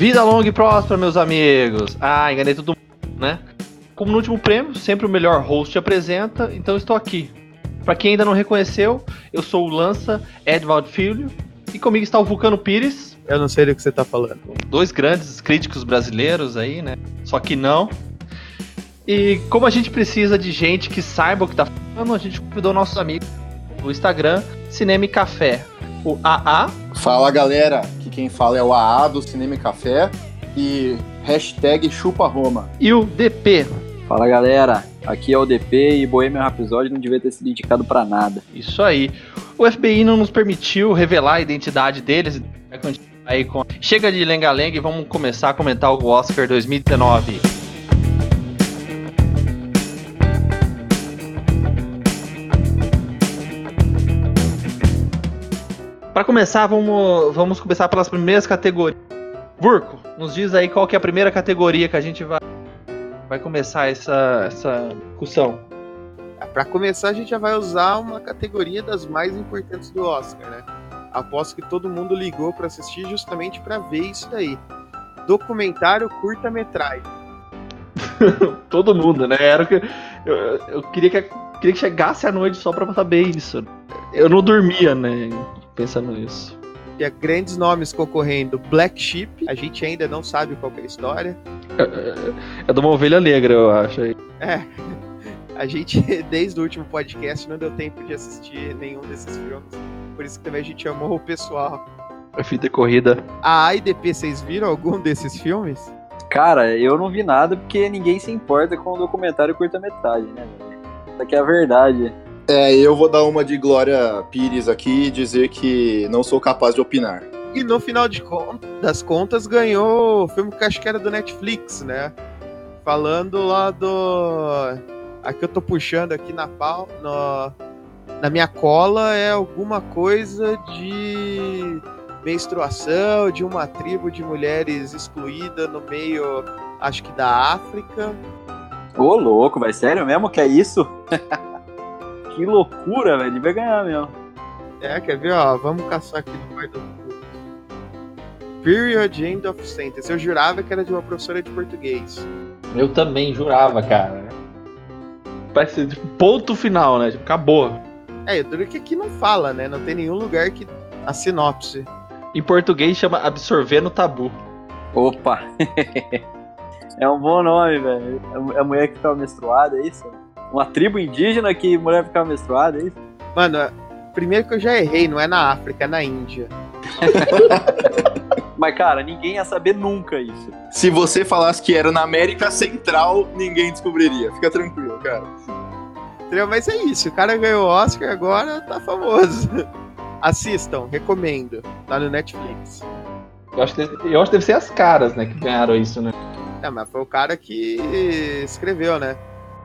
Vida longa e próspera, meus amigos. Ah, enganei todo mundo, né? Como no último prêmio, sempre o melhor host apresenta, então estou aqui. Para quem ainda não reconheceu, eu sou o Lança Edvald Filho e comigo está o Vulcano Pires. Eu não sei do que você tá falando. Dois grandes críticos brasileiros aí, né? Só que não. E como a gente precisa de gente que saiba o que tá falando, a gente convidou nossos amigos do Instagram, Cinema e Café. O AA. Fala galera, que quem fala é o AA do Cinema e Café e hashtag chupa Roma. E o DP. Fala galera, aqui é o DP e Bohemian Rhapsody não devia ter sido indicado para nada. Isso aí. O FBI não nos permitiu revelar a identidade deles. Aí com... Chega de lenga-lenga e vamos começar a comentar o Oscar 2019. Para começar, vamos, vamos começar pelas primeiras categorias. Burco, nos diz aí qual que é a primeira categoria que a gente vai, vai começar essa, essa discussão. Para começar, a gente já vai usar uma categoria das mais importantes do Oscar, né? Aposto que todo mundo ligou para assistir justamente para ver isso daí. Documentário curta-metragem. todo mundo, né? Era o que eu, eu queria que queria que chegasse a noite só para saber isso. Eu não dormia, né? Pensando nisso. Tinha grandes nomes concorrendo. Black Sheep, a gente ainda não sabe qual é a história. É, é de uma ovelha negra, eu acho. É. A gente, desde o último podcast, não deu tempo de assistir nenhum desses filmes. Por isso que também a gente chamou o pessoal. A fita corrida. A AIDP, vocês viram algum desses filmes? Cara, eu não vi nada porque ninguém se importa com o documentário curta-metragem, né? Isso aqui é a verdade. É, eu vou dar uma de Glória Pires aqui e dizer que não sou capaz de opinar. E no final de das contas ganhou o filme que acho que era do Netflix, né? Falando lá do. Aqui eu tô puxando aqui na pau. No... Na minha cola é alguma coisa de menstruação, de uma tribo de mulheres excluída no meio, acho que da África. Ô, louco, vai sério mesmo que é isso? que loucura, velho. Ele vai ganhar mesmo. É, quer ver, ó? Vamos caçar aqui no pai do Period End of Sentence. Eu jurava que era de uma professora de português. Eu também jurava, cara. Parece tipo, ponto final, né? Tipo, acabou. É, duro que aqui não fala, né? Não tem nenhum lugar que. A sinopse. Em português chama Absorver no Tabu. Opa! é um bom nome, velho. É a mulher que fica menstruada, é isso? Uma tribo indígena que mulher ficava menstruada, é isso? Mano, primeiro que eu já errei, não é na África, é na Índia. Mas, cara, ninguém ia saber nunca isso. Se você falasse que era na América Central, ninguém descobriria. Fica tranquilo, cara. Entendeu? Mas é isso, o cara ganhou o Oscar agora tá famoso. Assistam, recomendo. Tá no Netflix. Eu acho, que, eu acho que deve ser as caras, né, que ganharam isso, né? É, mas foi o cara que escreveu, né?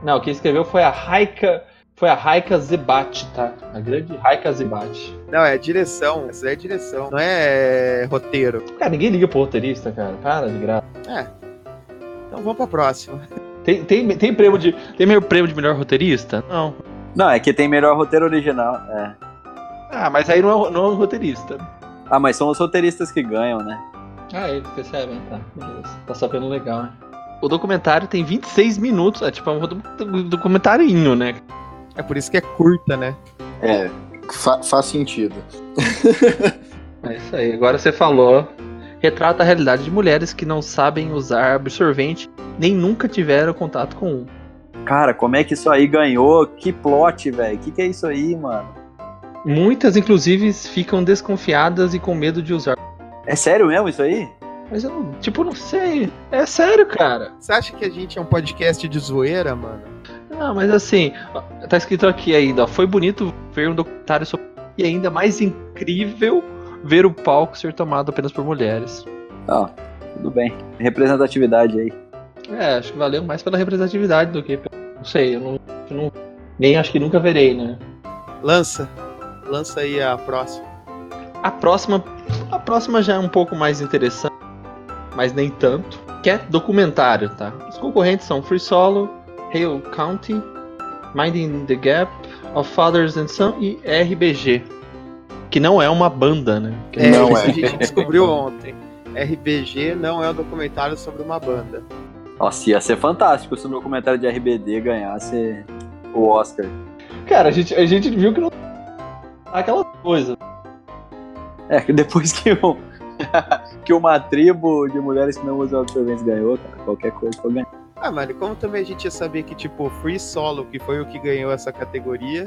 Não, quem escreveu foi a Raika. Foi a Raika Zebat, tá? A grande Raika Zebat. Não, é direção. Essa é direção. Não é roteiro. Cara, ninguém liga pro roteirista, cara. Para de graça. É. Então vamos pra próxima. Tem, tem, tem prêmio de. Tem meu prêmio de melhor roteirista? Não. Não, é que tem melhor roteiro original. É. Ah, mas aí não é, não é um roteirista. Ah, mas são os roteiristas que ganham, né? Ah, eles percebem, tá. Beleza. Tá sabendo legal, né? O documentário tem 26 minutos, é tipo é um documentarinho, né? É por isso que é curta, né? É, fa faz sentido. é isso aí. Agora você falou. Retrata a realidade de mulheres que não sabem usar absorvente nem nunca tiveram contato com um. Cara, como é que isso aí ganhou? Que plot, velho? Que que é isso aí, mano? Muitas, inclusive, ficam desconfiadas e com medo de usar. É sério mesmo isso aí? Mas eu não, tipo, não sei. É sério, cara. Você acha que a gente é um podcast de zoeira, mano? Não, mas assim, tá escrito aqui ainda, ó, foi bonito ver um documentário sobre. E ainda mais incrível ver o palco ser tomado apenas por mulheres. Ó, tudo bem. Representatividade aí. É, acho que valeu mais pela representatividade do que. Não sei, eu não, eu não. Nem acho que nunca verei, né? Lança. Lança aí a próxima. A próxima. A próxima já é um pouco mais interessante mas nem tanto, que é documentário, tá? Os concorrentes são Free Solo, Hale County, Minding the Gap, Of Fathers and Son e RBG. Que não é uma banda, né? É, não é. a gente descobriu ontem. RBG não é um documentário sobre uma banda. Nossa, ia ser fantástico se o documentário de RBD ganhasse o Oscar. Cara, a gente, a gente viu que não. Aquela coisa. É, que depois que, um, que uma tribo de mulheres que não usam absorventes ganhou, cara, qualquer coisa foi ganhar. Ah, mano, e como também a gente ia saber que, tipo, Free Solo, que foi o que ganhou essa categoria,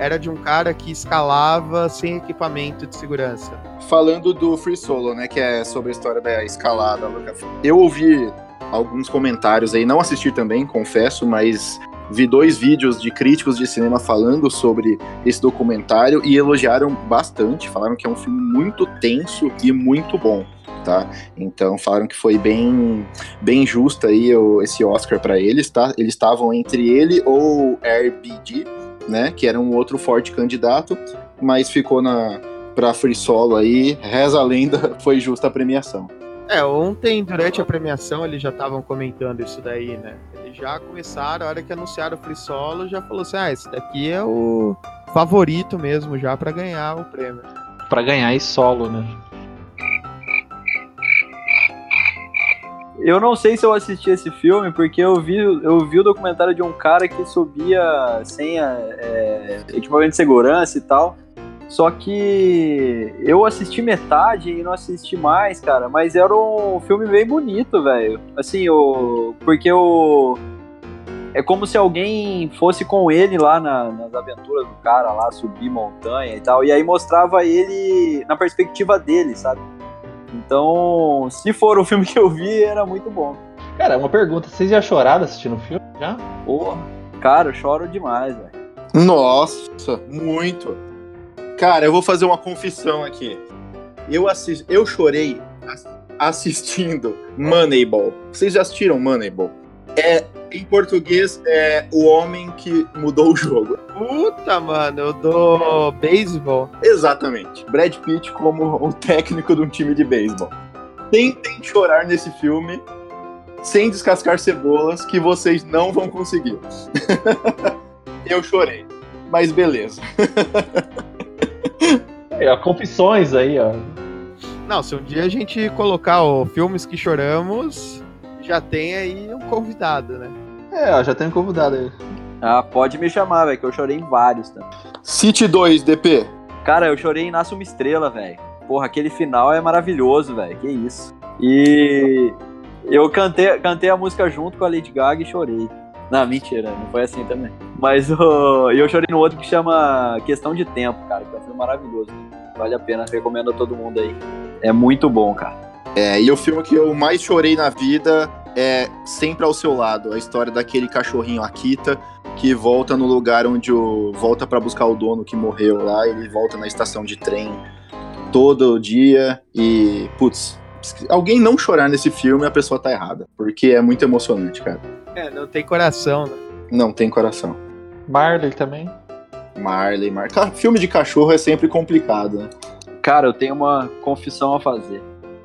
era de um cara que escalava sem equipamento de segurança. Falando do Free Solo, né, que é sobre a história da escalada, Luca. Eu ouvi alguns comentários aí, não assisti também, confesso, mas vi dois vídeos de críticos de cinema falando sobre esse documentário e elogiaram bastante, falaram que é um filme muito tenso e muito bom. Tá? Então falaram que foi bem bem justo aí o, esse Oscar para eles, tá? Eles estavam entre ele ou RBG, né, que era um outro forte candidato, mas ficou na para Free Solo aí, reza a lenda, foi justa a premiação. É, ontem, durante a premiação, eles já estavam comentando isso daí, né? Já começaram, a hora que anunciaram o Free Solo, já falou assim: ah, esse daqui é o favorito mesmo já para ganhar o prêmio. Pra ganhar e solo, né? Eu não sei se eu assisti esse filme, porque eu vi, eu vi o documentário de um cara que subia sem a, é, equipamento de segurança e tal. Só que eu assisti metade e não assisti mais, cara. Mas era um filme bem bonito, velho. Assim, o. Porque o. É como se alguém fosse com ele lá na, nas aventuras do cara lá, subir montanha e tal. E aí mostrava ele na perspectiva dele, sabe? Então, se for o filme que eu vi, era muito bom. Cara, uma pergunta: vocês já choraram assistindo o filme? Já? Porra, cara, eu choro demais, velho. Nossa, muito. Cara, eu vou fazer uma confissão aqui. Eu, assisti, eu chorei assistindo Moneyball. Vocês já assistiram Moneyball? É, em português, é o homem que mudou o jogo. Puta, mano, do beisebol. Exatamente. Brad Pitt como o técnico de um time de beisebol. Tentem chorar nesse filme sem descascar cebolas que vocês não vão conseguir. eu chorei. Mas beleza. É, confissões aí, ó. Não, se um dia a gente colocar o filmes que choramos, já tem aí um convidado, né? É, ó, já tem um convidado aí. Ah, pode me chamar, velho, que eu chorei em vários também. City 2, DP. Cara, eu chorei em Nasce uma Estrela, velho. Porra, aquele final é maravilhoso, velho. Que isso. E eu cantei, cantei a música junto com a Lady Gaga e chorei. Não, mentira, não foi assim também. Mas uh, eu chorei no outro que chama Questão de Tempo, cara, que é um filme maravilhoso. Vale a pena, recomendo a todo mundo aí. É muito bom, cara. É, e o filme que eu mais chorei na vida é Sempre ao Seu Lado, a história daquele cachorrinho Akita que volta no lugar onde o volta para buscar o dono que morreu lá, ele volta na estação de trem todo dia e putz, alguém não chorar nesse filme, a pessoa tá errada, porque é muito emocionante, cara. É, não tem coração, né? Não tem coração. Marley também. Marley, Mar... Cara, filme de cachorro é sempre complicado, né? Cara, eu tenho uma confissão a fazer.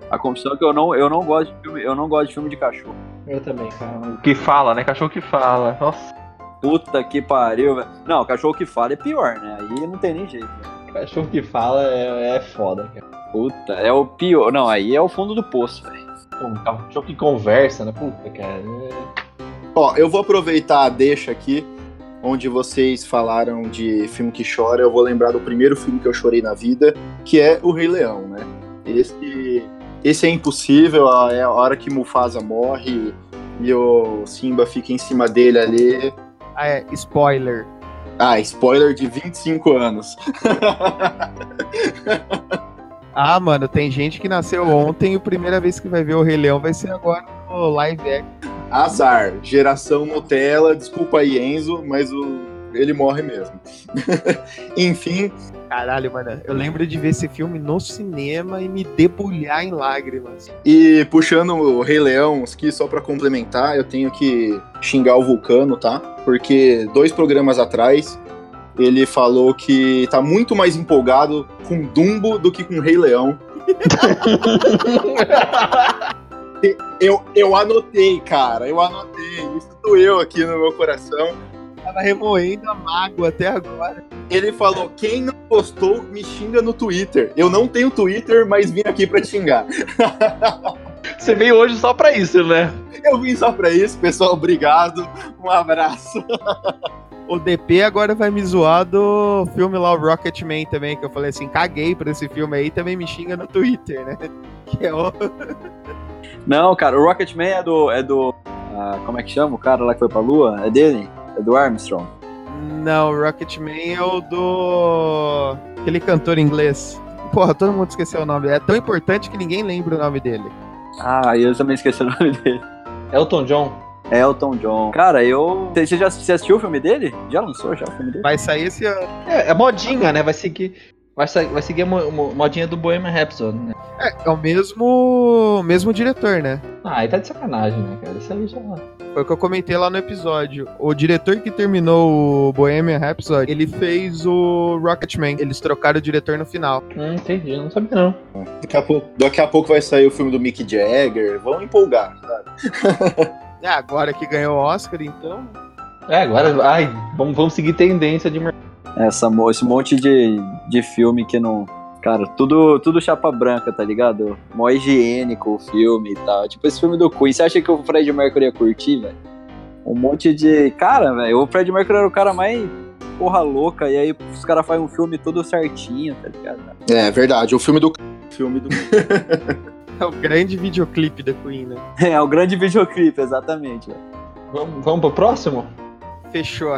A confissão é que eu não, eu não gosto de filme, eu não gosto de filme de cachorro. Eu também, cara. Que fala, né? Cachorro que fala. Nossa. Puta que pariu, velho. Não, cachorro que fala é pior, né? Aí não tem nem jeito. Né? Cachorro que fala é, é foda, cara. Puta, é o pior. Não, aí é o fundo do poço, velho. Um cachorro que conversa, né? Puta, cara. É... Ó, eu vou aproveitar a deixa aqui, onde vocês falaram de filme que chora. Eu vou lembrar do primeiro filme que eu chorei na vida, que é O Rei Leão, né? Esse, esse é impossível, é a hora que Mufasa morre e o Simba fica em cima dele ali. Ah, é, spoiler. Ah, spoiler de 25 anos. ah, mano, tem gente que nasceu ontem e a primeira vez que vai ver o Rei Leão vai ser agora no live action. Azar, geração Nutella, desculpa aí, Enzo, mas o, ele morre mesmo. Enfim. Caralho, mano, eu lembro de ver esse filme no cinema e me debulhar em lágrimas. E puxando o Rei Leão aqui, só para complementar, eu tenho que xingar o Vulcano, tá? Porque dois programas atrás ele falou que tá muito mais empolgado com Dumbo do que com Rei Leão. eu, eu anotei, cara, eu anotei. Isso doeu aqui no meu coração. Tava remoendo a mágoa até agora. Ele falou: quem não gostou, me xinga no Twitter. Eu não tenho Twitter, mas vim aqui pra te xingar. Você veio hoje só pra isso, né? Eu vim só pra isso, pessoal. Obrigado. Um abraço. O DP agora vai me zoar do filme lá, o Rocketman também, que eu falei assim, caguei pra esse filme aí, também me xinga no Twitter, né? Que é o... Não, cara, o Rocketman é do. É do ah, como é que chama o cara lá que foi pra lua? É dele? É do Armstrong. Não, o Rocketman é o do... Aquele cantor inglês. Porra, todo mundo esqueceu o nome. É tão importante que ninguém lembra o nome dele. Ah, eu também esqueci o nome dele. Elton John. Elton John. Cara, eu. Você já você assistiu o filme dele? Já lançou já o filme dele? Vai sair esse ano. É, é modinha, né? Vai seguir. Vai, vai seguir a mo- mo- modinha do Bohemian Rhapsody, né? É, é o mesmo, mesmo diretor, né? Ah, aí tá de sacanagem, né, cara? Isso aí já. Foi o que eu comentei lá no episódio. O diretor que terminou o Bohemian Rhapsody, ele fez o Rocketman. Eles trocaram o diretor no final. Hum, entendi, não sabia não. Daqui a, pouco, daqui a pouco vai sair o filme do Mick Jagger. Vão empolgar, sabe? É, agora que ganhou o Oscar, então... É, agora, ai, vamos, vamos seguir tendência de mercado. Essa, mo- esse monte de, de filme que não. Cara, tudo, tudo chapa branca, tá ligado? Mó higiênico o filme e tal. Tipo esse filme do Queen. Você acha que o Fred Mercury ia curtir, velho? Um monte de. Cara, velho, o Fred Mercury era o cara mais porra louca. E aí os caras fazem um filme todo certinho, tá ligado? É verdade, o filme do. Filme do. É o grande videoclipe da Queen, né? É, o grande videoclipe, exatamente. Vamos, vamos pro próximo? Fechou.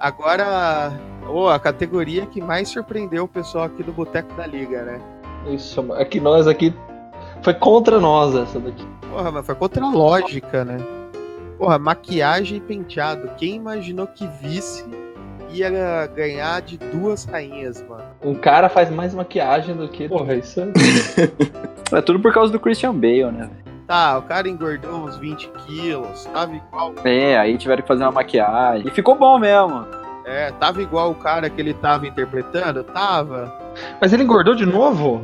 Agora, ô, a categoria que mais surpreendeu o pessoal aqui do Boteco da Liga, né? Isso, é que nós aqui. Foi contra nós essa daqui. Porra, mas foi contra a lógica, né? Porra, maquiagem e penteado. Quem imaginou que vice ia ganhar de duas rainhas, mano? Um cara faz mais maquiagem do que. Porra, isso é. É tudo por causa do Christian Bale, né? Tá, o cara engordou uns 20 quilos, tava igual. É, aí tiveram que fazer uma maquiagem. E ficou bom mesmo. É, tava igual o cara que ele tava interpretando? Tava. Mas ele engordou de novo?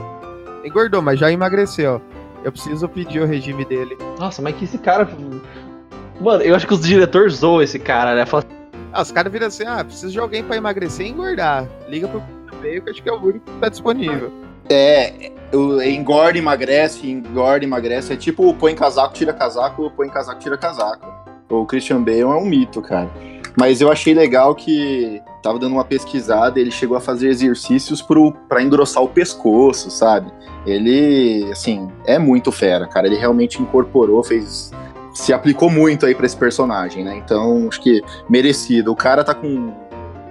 Engordou, mas já emagreceu. Eu preciso pedir o regime dele. Nossa, mas que esse cara. Mano, eu acho que os diretores zoam esse cara, né? Fala, Ah, os caras viram assim: ah, preciso de alguém pra emagrecer e engordar. Liga pro meio que eu acho que é o único que tá disponível. É, o- engorda, emagrece, engorda, emagrece. É tipo põe casaco, tira casaco, põe casaco, tira casaco. O Christian Bale é um mito, cara. Mas eu achei legal que tava dando uma pesquisada, ele chegou a fazer exercícios pro, pra engrossar o pescoço, sabe? Ele, assim, é muito fera, cara. Ele realmente incorporou, fez. Se aplicou muito aí pra esse personagem, né? Então, acho que merecido. O cara tá com.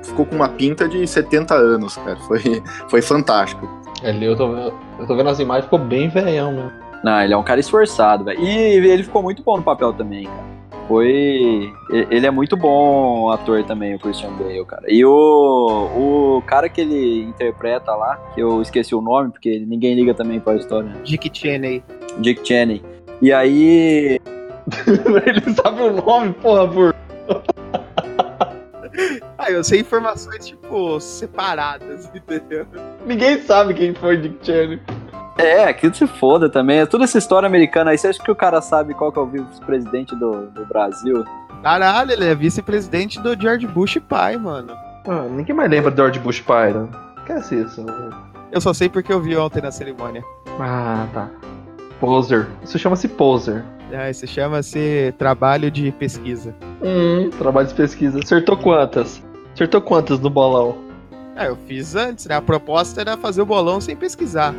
Ficou com uma pinta de 70 anos, cara. Foi, foi fantástico. ele, eu, tô, eu tô vendo as imagens, ficou bem velhão, meu. Não, ele é um cara esforçado, velho. E ele ficou muito bom no papel também, cara. Foi. Ele é muito bom ator também, o Christian Bale, cara. E o, o cara que ele interpreta lá, que eu esqueci o nome, porque ninguém liga também pra história, Dick Cheney. Dick Cheney. E aí. ele sabe o nome, porra, por. Ah, eu sei informações, tipo, separadas, entendeu? Ninguém sabe quem foi Dick Cheney. É, que se foda também. É toda essa história americana aí. Você acha que o cara sabe qual que é o vice-presidente do, do Brasil? Caralho, ele é vice-presidente do George Bush pai, mano. Ah, ninguém mais lembra do George Bush pai, né? Esquece isso. Eu só sei porque eu vi ontem na cerimônia. Ah, tá. Poser. Isso chama-se poser. Ah, isso chama-se trabalho de pesquisa. Hum, trabalho de pesquisa. Acertou quantas? Acertou quantas no bolão? Ah, eu fiz antes, né? A proposta era fazer o bolão sem pesquisar.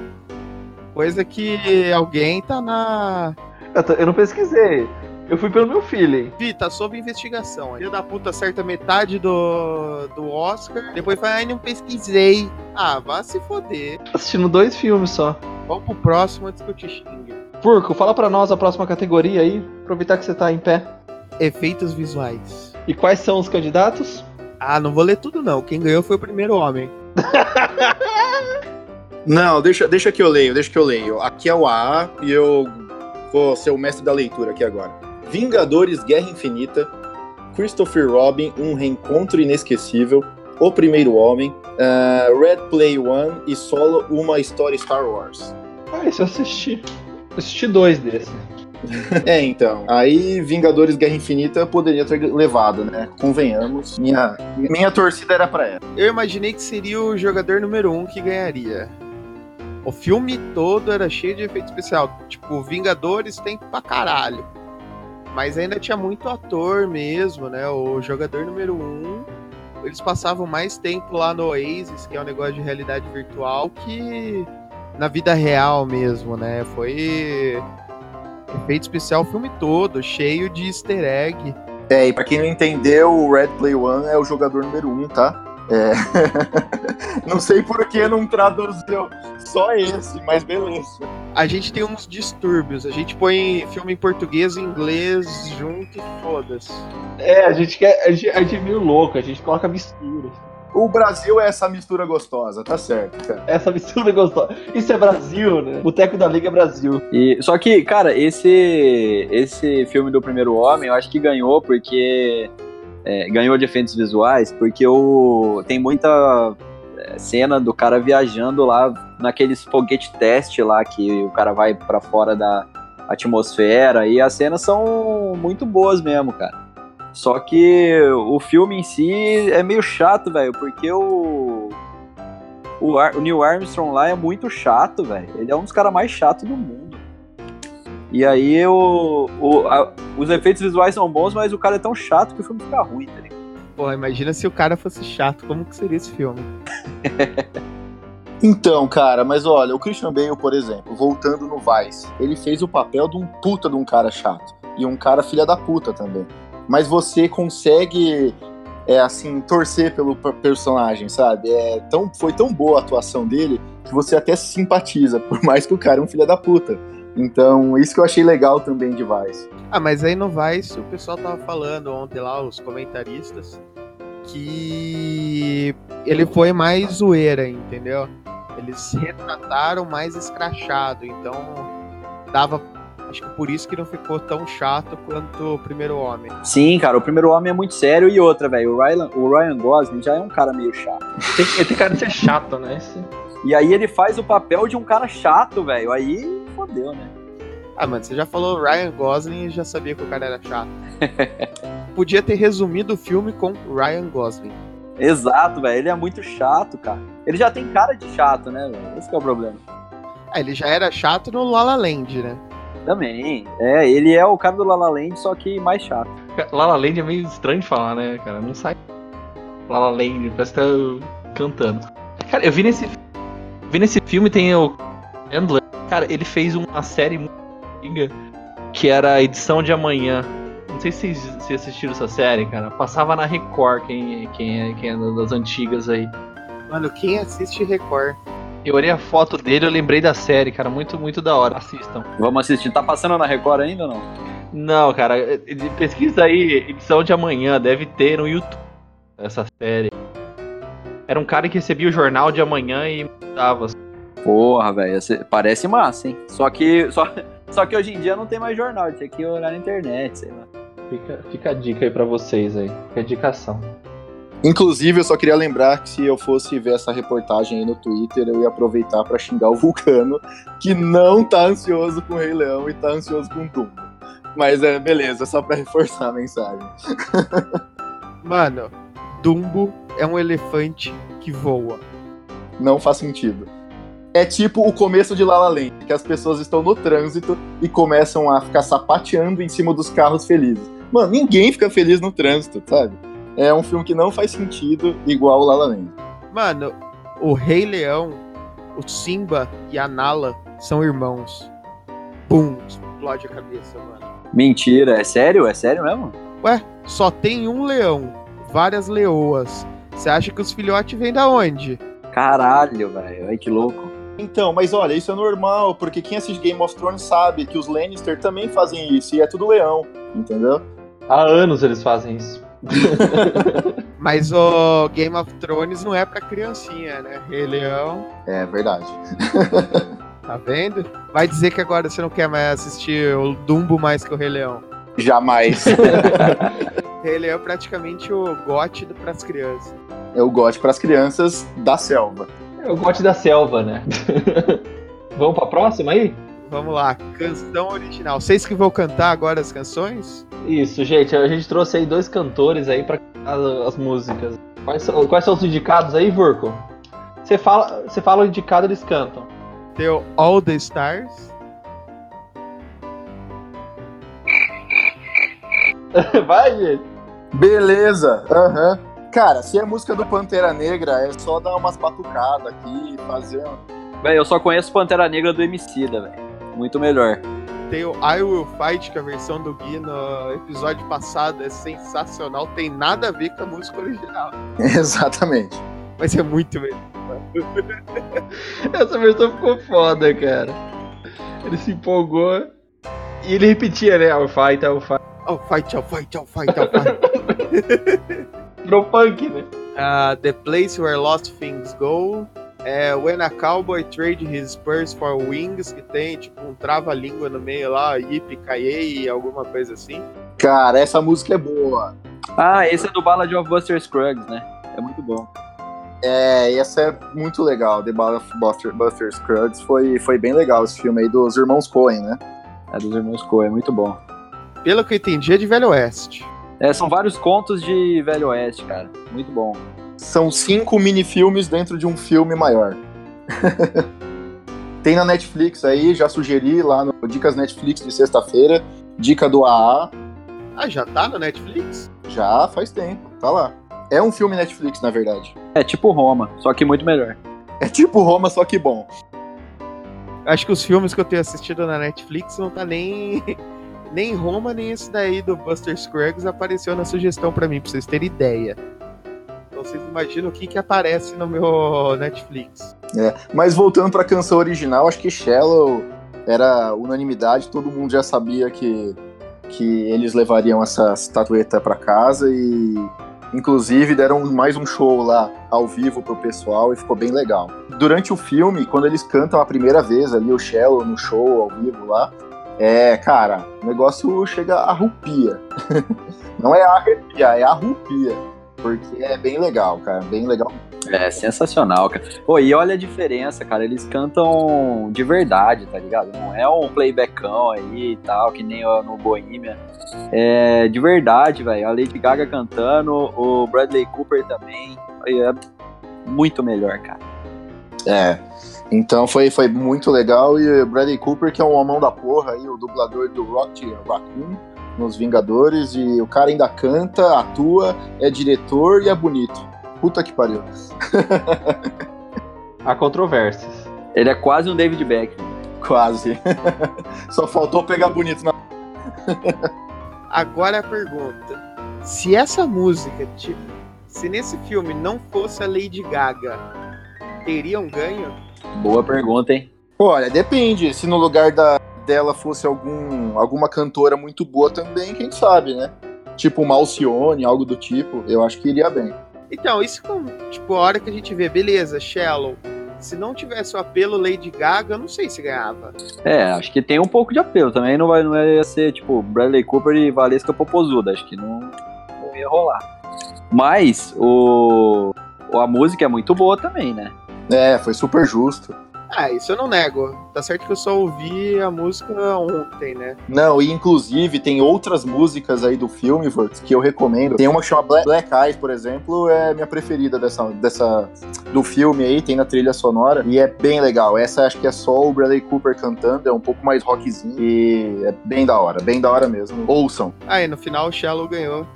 Coisa que alguém tá na. Eu, tô- eu não pesquisei. Eu fui pelo meu feeling. Vi, tá sob investigação. Filho da puta acerta metade do, do Oscar. Depois fala, ai, não pesquisei. Ah, vá se foder. Assistindo dois filmes só. Vamos pro próximo antes que eu te xingue. Furco, fala pra nós a próxima categoria aí. Aproveitar que você tá em pé. Efeitos visuais. E quais são os candidatos? Ah, não vou ler tudo não. Quem ganhou foi o primeiro homem. Não, deixa, deixa que eu leio, deixa que eu leio. Aqui é o AA e eu vou ser o mestre da leitura aqui agora. Vingadores Guerra Infinita, Christopher Robin, Um Reencontro Inesquecível, O Primeiro Homem, eh, Red Play One e Solo, Uma História Star Wars. Ah, esse eu assisti. Eu assisti dois desses. É, então. Aí Vingadores Guerra Infinita poderia ter levado, né? Convenhamos. Minha, minha torcida era pra ela. Eu imaginei que seria o jogador número um que ganharia. O filme todo era cheio de efeito especial. Tipo, Vingadores tem pra caralho. Mas ainda tinha muito ator mesmo, né? O jogador número um. Eles passavam mais tempo lá no Oasis, que é um negócio de realidade virtual, que na vida real mesmo, né? Foi efeito especial o filme todo, cheio de easter egg. É, e pra quem não entendeu, o Red Play One é o jogador número um, tá? É. não sei por que não traduziu só esse, mas beleza. A gente tem uns distúrbios. A gente põe filme em português e inglês junto e foda-se. É, a gente quer. A gente, a gente é meio louco, a gente coloca mistura. O Brasil é essa mistura gostosa, tá certo, cara. Essa mistura gostosa. Isso é Brasil, né? Boteco da Liga é Brasil. E, só que, cara, esse, esse filme do Primeiro Homem, eu acho que ganhou porque. É, ganhou de efeitos visuais, porque o, tem muita é, cena do cara viajando lá naqueles foguete teste lá que o cara vai para fora da atmosfera e as cenas são muito boas mesmo, cara. Só que o filme em si é meio chato, velho, porque o. O, Ar, o Neil Armstrong lá é muito chato, velho. Ele é um dos caras mais chatos do mundo. E aí o, o a, os efeitos visuais são bons, mas o cara é tão chato que o filme fica ruim, tá ligado? Pô, imagina se o cara fosse chato, como que seria esse filme? Então, cara, mas olha, o Christian Bale, por exemplo, voltando no Vice, ele fez o papel de um puta de um cara chato. E um cara filha da puta também mas você consegue é assim torcer pelo personagem, sabe? É tão foi tão boa a atuação dele que você até se simpatiza, por mais que o cara é um filho da puta. Então, isso que eu achei legal também de Vice. Ah, mas aí no Vice o pessoal tava falando ontem lá, os comentaristas, que ele foi mais zoeira, entendeu? Eles retrataram mais escrachado, então dava Acho que por isso que não ficou tão chato quanto o primeiro homem. Sim, cara, o primeiro homem é muito sério e outra, velho. O Ryan, o Ryan Gosling já é um cara meio chato. Tem, ele tem cara de ser chato, né? Esse... E aí ele faz o papel de um cara chato, velho. Aí fodeu, né? Ah, mano, você já falou Ryan Gosling e já sabia que o cara era chato. Podia ter resumido o filme com Ryan Gosling. Exato, velho. Ele é muito chato, cara. Ele já tem cara de chato, né, velho? Esse é o problema. Ah, ele já era chato no La La Land, né? Também. É, ele é o cara do Lala Land, só que mais chato. Lala Land é meio estranho de falar, né, cara? Não sai. Lala Land, parece que tá cantando. Cara, eu vi nesse. Vi nesse filme tem o. Endler. Cara, ele fez uma série muito antiga que era a edição de amanhã. Não sei se vocês assistiram essa série, cara. Passava na Record, quem, quem, é, quem é das antigas aí. Mano, quem assiste Record? Eu olhei a foto dele, eu lembrei da série, cara. Muito, muito da hora. Assistam. Vamos assistir. Tá passando na Record ainda ou não? Não, cara. Pesquisa aí, edição de amanhã. Deve ter no YouTube essa série. Era um cara que recebia o jornal de amanhã e mudava. Porra, velho. Parece massa, hein? Só que, só, só que hoje em dia não tem mais jornal. Tinha que olhar na internet, sei lá. Fica, fica a dica aí pra vocês aí. Fica a indicação. Inclusive, eu só queria lembrar que se eu fosse ver essa reportagem aí no Twitter, eu ia aproveitar para xingar o Vulcano, que não tá ansioso com o Rei Leão e tá ansioso com o Dumbo. Mas é, beleza, só para reforçar a mensagem. Mano, Dumbo é um elefante que voa. Não faz sentido. É tipo o começo de La La Land, que as pessoas estão no trânsito e começam a ficar sapateando em cima dos carros felizes. Mano, ninguém fica feliz no trânsito, sabe? é um filme que não faz sentido igual o La La Land. Mano, o Rei Leão, o Simba e a Nala são irmãos. Pum, explode a cabeça, mano. Mentira, é sério? É sério mesmo? Ué, só tem um leão, várias leoas. Você acha que os filhotes vêm da onde? Caralho, velho, ai que louco. Então, mas olha, isso é normal, porque quem assiste Game of Thrones sabe que os Lannister também fazem isso, e é tudo leão, entendeu? Há anos eles fazem isso. Mas o Game of Thrones não é pra criancinha, né? Rei Leão. É verdade. Tá vendo? Vai dizer que agora você não quer mais assistir o Dumbo mais que o Rei Leão. Jamais. Leão é praticamente o gote pras crianças. É o gote pras crianças da selva. É o gote da selva, né? Vamos pra próxima aí? Vamos lá, canção original. Vocês que vão cantar agora as canções? Isso, gente, a gente trouxe aí dois cantores aí pra cantar as músicas. Quais são, quais são os indicados aí, Vurko? Você fala, você fala o indicado, eles cantam. Tem o All the Stars. Vai, gente. Beleza, aham. Cara, se é música do Pantera Negra, é só dar umas batucadas aqui, fazer. Velho, eu só conheço Pantera Negra do Emicida, velho. Muito melhor. Tem o I Will Fight, que a versão do Gui no episódio passado é sensacional. Tem nada a ver com a música original. Exatamente. Mas é muito melhor. Essa versão ficou foda, cara. Ele se empolgou e ele repetia, né? I'll fight, I'll fight. Oh, fight, oh, fight, oh, fight, oh, fight. Virou punk, né? Ah, the Place Where Lost Things Go. É When a Cowboy Trade His Spurs for Wings, que tem tipo um trava-língua no meio lá, Yippee Kaye, alguma coisa assim. Cara, essa música é boa. Ah, esse é do Ballad of Buster Scruggs, né? É muito bom. É, essa é muito legal. The Ballad of Buster, Buster Scruggs foi, foi bem legal esse filme aí dos irmãos Coen, né? É dos irmãos Coen, é muito bom. Pelo que eu entendi, é de Velho Oeste. É, são vários contos de Velho Oeste, cara. Muito bom. São cinco minifilmes dentro de um filme maior. Tem na Netflix aí, já sugeri lá no Dicas Netflix de sexta-feira. Dica do AA, Ah, já tá no Netflix? já faz tempo, tá lá. É um filme Netflix, na verdade. É tipo Roma, só que muito melhor. É tipo Roma, só que bom. Acho que os filmes que eu tenho assistido na Netflix não tá nem. Nem Roma, nem esse daí do Buster Scruggs apareceu na sugestão pra mim, pra vocês terem ideia. Então vocês imaginam o que que aparece no meu Netflix. Mas voltando pra canção original, acho que Shallow era unanimidade, todo mundo já sabia que, que eles levariam essa estatueta pra casa e inclusive deram mais um show lá ao vivo pro pessoal e ficou bem legal. Durante o filme, quando eles cantam a primeira vez ali o Shallow no show ao vivo lá, é, cara, o negócio chega a arrupia. Não é arrepia, é arrupia. Porque é bem legal, cara, bem legal. É sensacional, cara. Pô, e olha a diferença, cara. Eles cantam de verdade, tá ligado? Não é um playbackão aí e tal, que nem no Bohemia. É de verdade, velho. A Lady Gaga cantando, o Bradley Cooper também. É muito melhor, cara. É. Então foi, foi muito legal. E o Bradley Cooper, que é um homão da porra aí, o dublador do Rock Raccoon nos Vingadores. E o cara ainda canta, atua, é diretor e é bonito. Puta que pariu. Há controvérsias. Ele é quase um David Beckham. Quase. Só faltou pegar bonito na. Agora a pergunta: se essa música, tipo, se nesse filme não fosse a Lady Gaga, teria um ganho? Boa pergunta, hein? Olha, depende. Se no lugar da, dela fosse algum, alguma cantora muito boa também, quem sabe, né? Tipo uma Alcione, algo do tipo, eu acho que iria bem. Então, isso como, tipo, a hora que a gente vê, beleza, Shallow. Se não tivesse o apelo Lady Gaga, eu não sei se ganhava. É, acho que tem um pouco de apelo. Também não vai não ia ser tipo Bradley Cooper e Valesca Popozuda. Acho que não, não ia rolar. Mas o, a música é muito boa também, né? É, foi super justo. Ah, isso eu não nego. Tá certo que eu só ouvi a música ontem, né? Não, e inclusive tem outras músicas aí do filme, Vort, que eu recomendo. Tem uma que chama Black, Black Eyes, por exemplo, é minha preferida dessa, dessa do filme aí, tem na trilha sonora e é bem legal. Essa acho que é só o Bradley Cooper cantando, é um pouco mais rockzinho e é bem da hora, bem da hora mesmo. Ouçam. Aí, no final, o Shallow ganhou.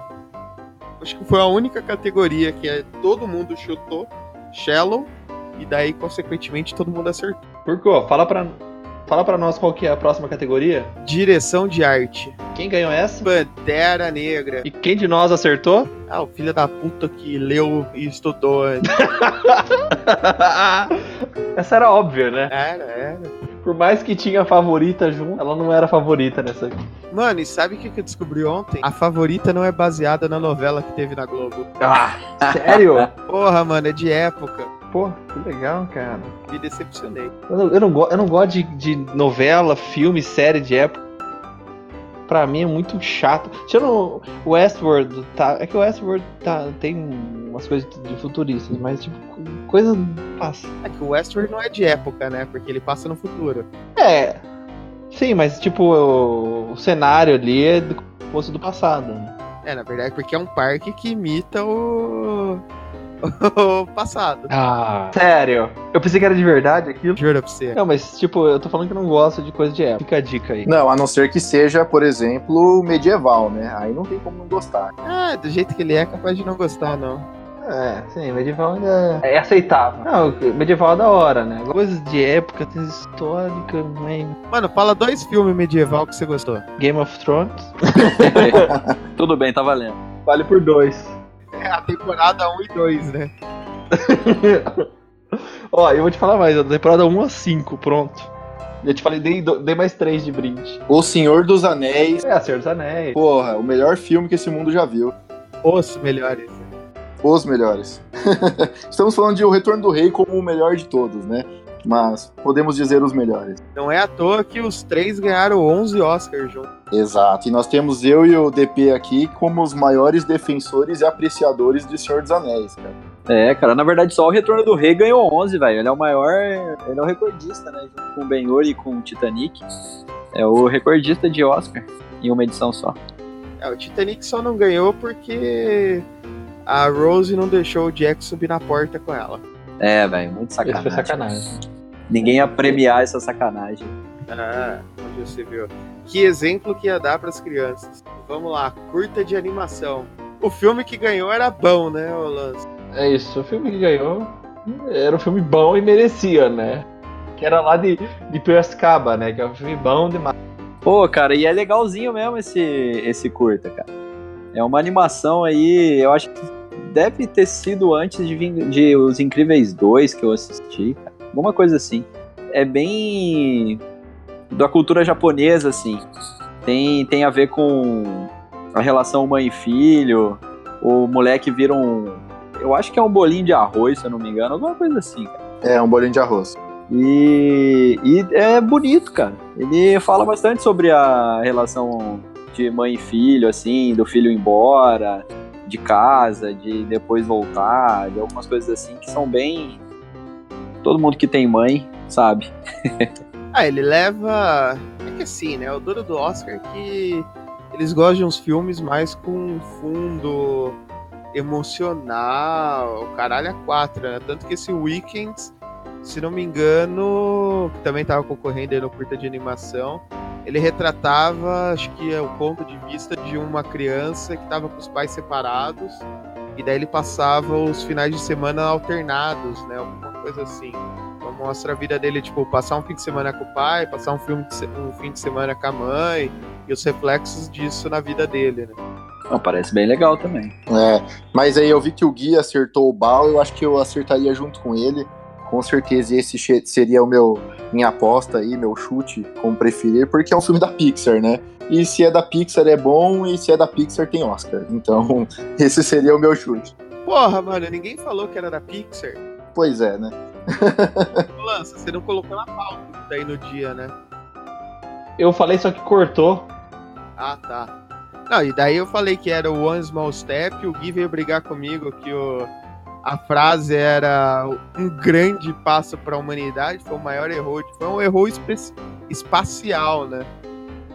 Acho que foi a única categoria que é, todo mundo chutou Shallow e daí, consequentemente, todo mundo acertou. Porco, fala pra, fala pra nós qual que é a próxima categoria. Direção de arte. Quem ganhou essa? Pantera Negra. E quem de nós acertou? Ah, o filho da puta que leu e estudou. essa era óbvia, né? Era, era. Por mais que tinha a favorita junto, ela não era favorita nessa aqui. Mano, e sabe o que que eu descobri ontem? A favorita não é baseada na novela que teve na Globo. Ah, sério? Porra, mano, é de época. Pô, que legal, cara. Me decepcionei. Eu não, eu não, eu não gosto de, de novela, filme, série de época. Pra mim é muito chato. Tirando o Westworld, tá? É que o Westworld tá, tem umas coisas de futuristas, mas tipo, coisa passa. É que o Westworld não é de época, né? Porque ele passa no futuro. É. Sim, mas tipo, o, o cenário ali é do, do passado. né? É, na verdade, porque é um parque que imita o. o passado. Ah. Sério? Eu pensei que era de verdade aquilo. Juro pra você. Não, mas tipo, eu tô falando que eu não gosto de coisa de época. Fica a dica aí. Não, a não ser que seja, por exemplo, medieval, né? Aí não tem como não gostar. Ah, do jeito que ele é, capaz de não gostar, não. É, sim, medieval ainda é aceitável. Não, medieval é da hora, né? Coisas de época, coisas históricas, né? Mano, fala dois filmes medieval que você gostou. Game of Thrones. Tudo bem, tá valendo. Vale por dois. É a temporada 1 e 2, né? Ó, eu vou te falar mais, da temporada 1 a 5, pronto. Eu te falei, dei, do- dei mais três de brinde. O Senhor dos Anéis. É, Senhor dos Anéis. Porra, o melhor filme que esse mundo já viu. Os melhores. Os melhores. Estamos falando de O Retorno do Rei como o melhor de todos, né? Mas podemos dizer os melhores. Não é à toa que os três ganharam 11 Oscars juntos. Exato. E nós temos eu e o DP aqui como os maiores defensores e apreciadores de Senhor dos Anéis, cara. É, cara, na verdade só o Retorno do Rei ganhou 11, velho. Ele é o maior, ele é o recordista, né? Junto com o Ben-Hur e com o Titanic. É o recordista de Oscar em uma edição só. É, o Titanic só não ganhou porque a Rose não deixou o Jack subir na porta com ela. É, velho, muito sacanagem. foi sacanagem. Ninguém ia premiar essa sacanagem. Ah, onde você viu. Que exemplo que ia dar pras crianças. Vamos lá, curta de animação. O filme que ganhou era bom, né, Lance? É isso, o filme que ganhou era um filme bom e merecia, né? Que era lá de, de Piracicaba, né? Que é um filme bom demais. Pô, cara, e é legalzinho mesmo esse, esse curta, cara. É uma animação aí, eu acho que deve ter sido antes de, de Os Incríveis 2 que eu assisti. Alguma coisa assim. É bem da cultura japonesa, assim. Tem, tem a ver com a relação mãe e filho. O moleque vira um. Eu acho que é um bolinho de arroz, se eu não me engano. Alguma coisa assim, cara. É, um bolinho de arroz. E, e é bonito, cara. Ele fala bastante sobre a relação de mãe e filho, assim, do filho ir embora, de casa, de depois voltar, de algumas coisas assim que são bem. Todo mundo que tem mãe sabe. Ah, ele leva. É que assim, né? O duro do Oscar é que eles gostam de uns filmes mais com fundo emocional, caralho, a quatro, né? Tanto que esse Weekend, se não me engano, que também tava concorrendo aí no curta de animação, ele retratava, acho que é o ponto de vista de uma criança que tava com os pais separados, e daí ele passava os finais de semana alternados, né? Coisa assim. Então mostra a vida dele, tipo, passar um fim de semana com o pai, passar um, filme de se- um fim de semana com a mãe, e os reflexos disso na vida dele, né? Não, parece bem legal também. É, mas aí eu vi que o Gui acertou o bal, eu acho que eu acertaria junto com ele. Com certeza esse seria o meu minha aposta aí, meu chute, como preferir, porque é um filme da Pixar, né? E se é da Pixar é bom, e se é da Pixar tem Oscar. Então, esse seria o meu chute. Porra, mano, ninguém falou que era da Pixar. Pois é, né? Lança, você não colocou na pauta daí no dia, né? Eu falei, só que cortou. Ah, tá. Não, e daí eu falei que era o One Small Step, o Gui veio brigar comigo que o, a frase era um grande passo para a humanidade, foi o maior erro, foi um erro espacial, né?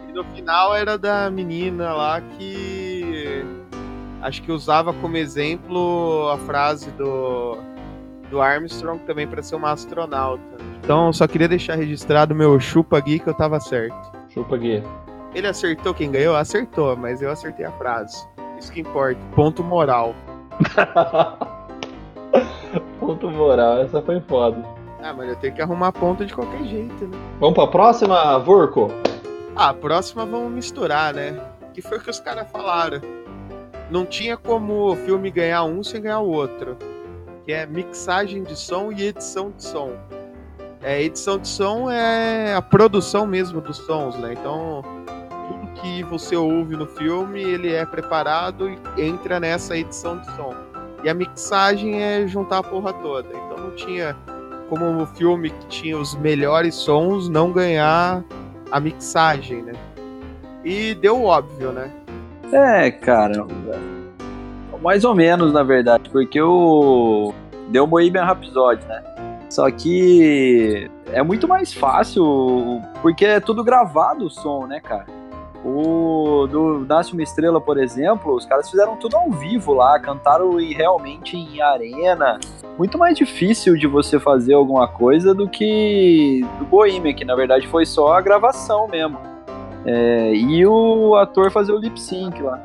E no final era da menina lá que acho que usava como exemplo a frase do, do Armstrong também para ser uma astronauta. Então só queria deixar registrado meu chupa Gui que eu tava certo. Chupa aqui. Ele acertou quem ganhou? Acertou, mas eu acertei a frase. Isso que importa. Ponto moral. Ponto moral, essa foi foda. Ah, mas eu tenho que arrumar ponto de qualquer jeito, né? Vamos pra próxima, Vorco? Ah, a próxima vamos misturar, né? Que foi o que os caras falaram. Não tinha como o filme ganhar um sem ganhar o outro. Que é mixagem de som e edição de som. É, edição de som é a produção mesmo dos sons, né? Então, tudo que você ouve no filme, ele é preparado e entra nessa edição de som. E a mixagem é juntar a porra toda. Então não tinha como o filme que tinha os melhores sons não ganhar a mixagem, né? E deu óbvio, né? É, cara. Mais ou menos, na verdade, porque o. Deu Bohemian Rhapsody, né? Só que é muito mais fácil, porque é tudo gravado o som, né, cara? O do Nasce uma Estrela, por exemplo, os caras fizeram tudo ao vivo lá, cantaram realmente em arena. Muito mais difícil de você fazer alguma coisa do que do Bohemian, que na verdade foi só a gravação mesmo. É, e o ator fazer o lip sync lá.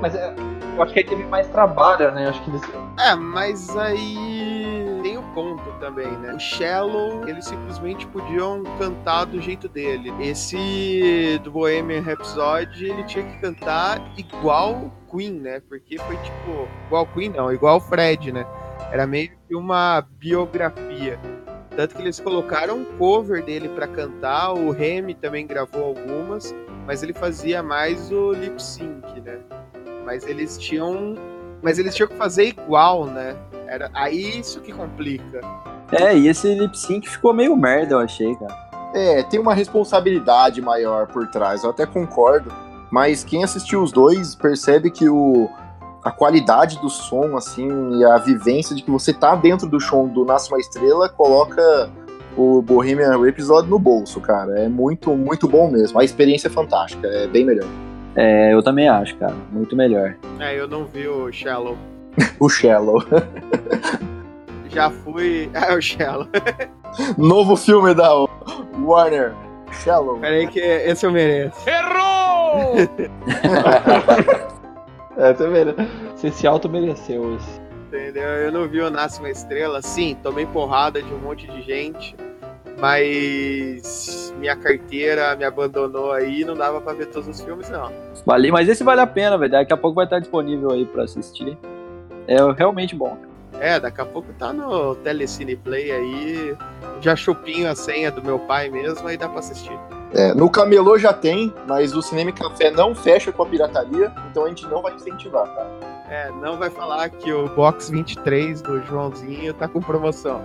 Mas é, eu acho que aí teve mais trabalho, né? Acho que eles... É, mas aí tem o ponto também, né? O Shallow, eles simplesmente podiam cantar do jeito dele. Esse do Bohemian Rhapsody, ele tinha que cantar igual Queen, né? Porque foi tipo, igual Queen não, igual Fred, né? Era meio que uma biografia. Tanto que eles colocaram um cover dele para cantar, o Remy também gravou algumas, mas ele fazia mais o lip sync, né? Mas eles tinham. Mas eles tinham que fazer igual, né? Era aí isso que complica. É, e esse lip sync ficou meio merda, eu achei, cara. É, tem uma responsabilidade maior por trás, eu até concordo. Mas quem assistiu os dois percebe que o, a qualidade do som, assim, e a vivência de que você tá dentro do show do Nasce uma Estrela coloca o Bohemian Rhapsody no bolso, cara. É muito, muito bom mesmo. A experiência é fantástica, é bem melhor. É, eu também acho, cara. Muito melhor. É, eu não vi o Shallow. o Shallow. Já fui. Ah, o Shallow. Novo filme da Warner. Shallow. Peraí que esse eu mereço. Errou! é, você mere... Você se auto-mereceu isso. Entendeu? Eu não vi o Nasce uma Estrela. Sim, tomei porrada de um monte de gente mas minha carteira me abandonou aí não dava para ver todos os filmes, não. Vale, mas esse vale a pena, velho. Daqui a pouco vai estar disponível aí para assistir. É realmente bom. É, daqui a pouco tá no Telecine Play aí. Já chupinho a senha do meu pai mesmo, aí dá pra assistir. É, no Camelô já tem, mas o Cinema Café não fecha com a pirataria, então a gente não vai incentivar, tá? É, não vai falar que o Box 23 do Joãozinho tá com promoção.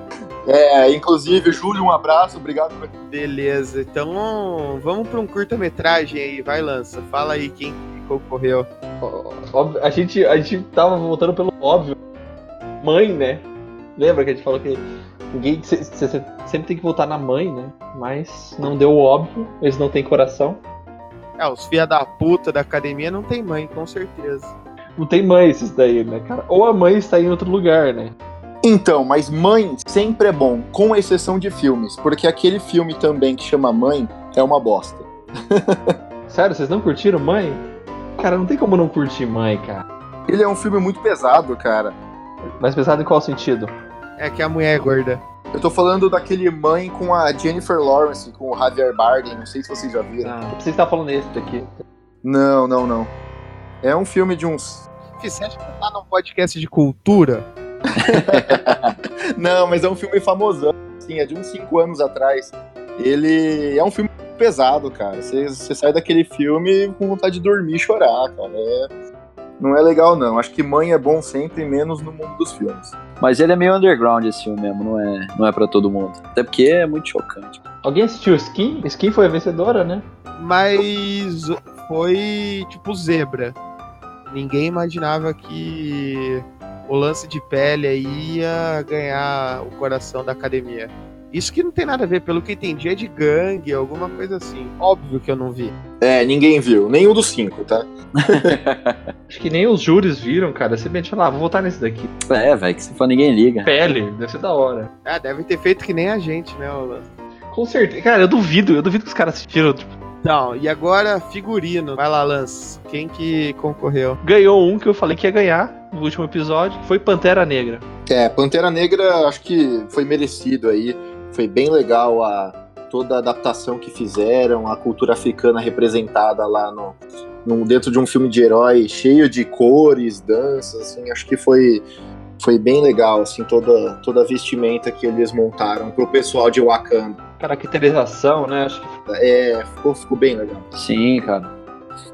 É, inclusive, Júlio, um abraço, obrigado. Por... Beleza, então vamos para um curta-metragem aí, vai Lança, fala aí quem concorreu. A gente, a gente tava voltando pelo óbvio. Mãe, né? Lembra que a gente falou que ninguém você sempre tem que votar na mãe, né? Mas não deu o óbvio, eles não têm coração. É, os filha da puta da academia não tem mãe, com certeza. Não tem mãe esses daí, né, cara? Ou a mãe está em outro lugar, né? Então, mas Mãe sempre é bom, com exceção de filmes, porque aquele filme também que chama Mãe é uma bosta. Sério, vocês não curtiram Mãe? Cara, não tem como não curtir Mãe, cara. Ele é um filme muito pesado, cara. Mas pesado em qual sentido? É que a mulher é gorda. Eu tô falando daquele Mãe com a Jennifer Lawrence, com o Javier Bardem, não sei se vocês já viram. Ah, você está falando esse daqui. Não, não, não. É um filme de uns. Você acha que tá num podcast de cultura? Não, mas é um filme famosão, assim, é de uns 5 anos atrás. Ele é um filme pesado, cara. Você, sai daquele filme com vontade de dormir e chorar, cara. É... Não é legal, não. Acho que mãe é bom sempre, menos no mundo dos filmes. Mas ele é meio underground esse filme mesmo, não é, não é para todo mundo. Até porque é muito chocante. Alguém assistiu Skin? Skin foi a vencedora, né? Mas foi tipo zebra. Ninguém imaginava que o lance de pele aí ia ganhar o coração da academia. Isso que não tem nada a ver, pelo que entendi, é de gangue, alguma coisa assim. Óbvio que eu não vi. É, ninguém viu, nenhum dos cinco, tá? Acho que nem os júris viram, cara. Você bem lá, vou votar nesse daqui. É, velho, que se for ninguém liga. Pele, deve ser da hora. É, deve ter feito que nem a gente, né, Lance? Com certeza. Cara, eu duvido, eu duvido que os caras assistiram, tipo, então, e agora figurino. Vai lá, Lance. Quem que concorreu? Ganhou um que eu falei que ia ganhar no último episódio, que foi Pantera Negra. É, Pantera Negra acho que foi merecido aí. Foi bem legal a toda a adaptação que fizeram, a cultura africana representada lá no, no dentro de um filme de herói cheio de cores, danças, assim, acho que foi foi bem legal, assim, toda, toda a vestimenta que eles montaram pro pessoal de Wakanda. Caracterização, né? Acho que... É, ficou, ficou bem legal. Sim, cara.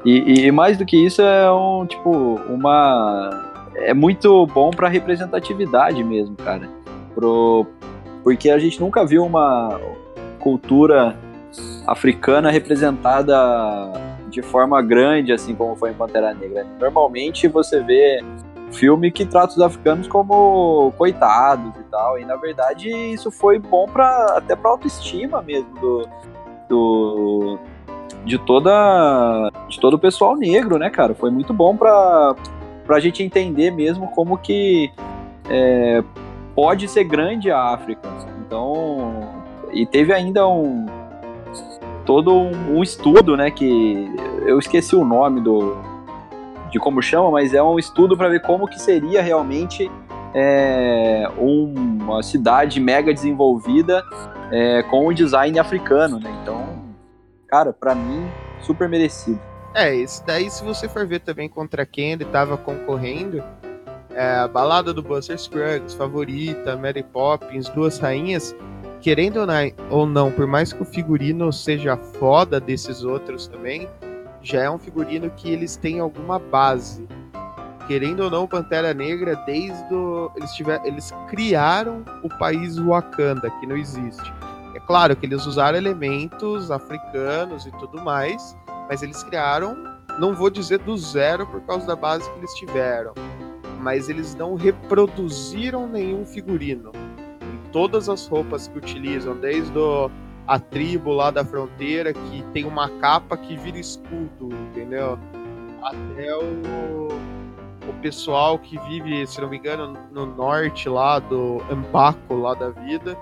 E, e mais do que isso, é um, tipo, uma. É muito bom pra representatividade mesmo, cara. Pro... Porque a gente nunca viu uma cultura africana representada de forma grande, assim como foi em Pantera Negra. Normalmente você vê filme que trata os africanos como coitados e tal. E na verdade isso foi bom para até para autoestima mesmo do, do de toda de todo o pessoal negro, né, cara? Foi muito bom para a gente entender mesmo como que é, pode ser grande a África. Então, e teve ainda um todo um, um estudo, né, que eu esqueci o nome do de como chama, mas é um estudo para ver como que seria realmente é, uma cidade mega desenvolvida é, com o design africano, né? Então, cara, para mim super merecido. É, esse daí, se você for ver também contra quem ele estava concorrendo, é, balada do Buster Scruggs, favorita, Mary Poppins, Duas Rainhas, querendo ou não, por mais que o figurino seja foda desses outros também, já é um figurino que eles têm alguma base. Querendo ou não, Pantera Negra, desde o, eles, tiver, eles criaram o país Wakanda, que não existe. É claro que eles usaram elementos africanos e tudo mais, mas eles criaram, não vou dizer do zero por causa da base que eles tiveram, mas eles não reproduziram nenhum figurino. Em todas as roupas que utilizam, desde o, a tribo lá da fronteira, que tem uma capa que vira escudo, entendeu? Até o, o pessoal que vive, se não me engano, no norte lá do Ampaco, lá da vida,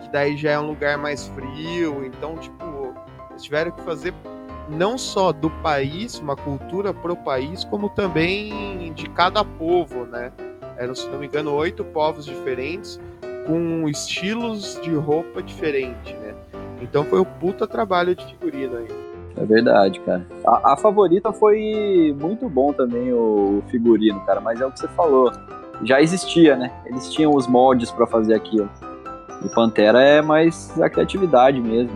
que daí já é um lugar mais frio, então, tipo, eles tiveram que fazer não só do país, uma cultura pro país, como também de cada povo, né? Eram, se não me engano, oito povos diferentes com estilos de roupa diferente, né? Então foi um puta trabalho de figurino aí. É verdade, cara. A, a, favorita foi muito bom também o figurino, cara, mas é o que você falou. Já existia, né? Eles tinham os moldes para fazer aquilo. E Pantera é mais a criatividade mesmo.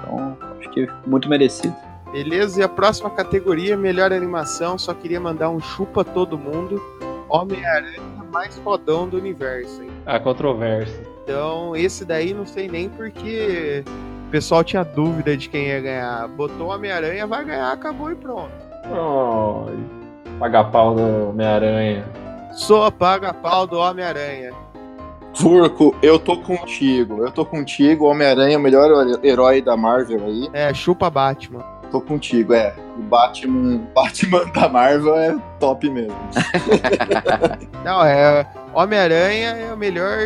Então, acho que muito merecido. Beleza, e a próxima categoria, melhor animação, só queria mandar um chupa todo mundo. Homem-Aranha mais fodão do universo, hein? A controvérsia. Então, esse daí não sei nem porque o pessoal tinha dúvida de quem ia ganhar. Botou Homem-Aranha, vai ganhar, acabou e pronto. Oh, paga pau do Homem-Aranha. Sou paga pau do Homem-Aranha. Furco, eu tô contigo. Eu tô contigo. Homem-Aranha é o melhor herói da Marvel aí. É, chupa Batman tô contigo, é. O Batman, Batman da Marvel é top mesmo. Não, é. Homem-Aranha é o melhor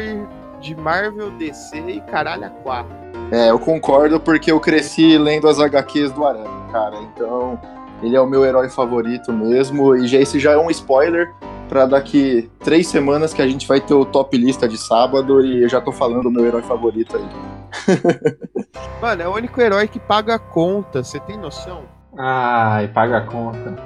de Marvel, DC e caralho a quatro. É, eu concordo porque eu cresci lendo as HQs do Aranha, cara. Então, ele é o meu herói favorito mesmo. E já, esse já é um spoiler para daqui três semanas que a gente vai ter o top lista de sábado e eu já tô falando do meu herói favorito aí. Mano, é o único herói que paga a conta, você tem noção? Ai, paga a conta.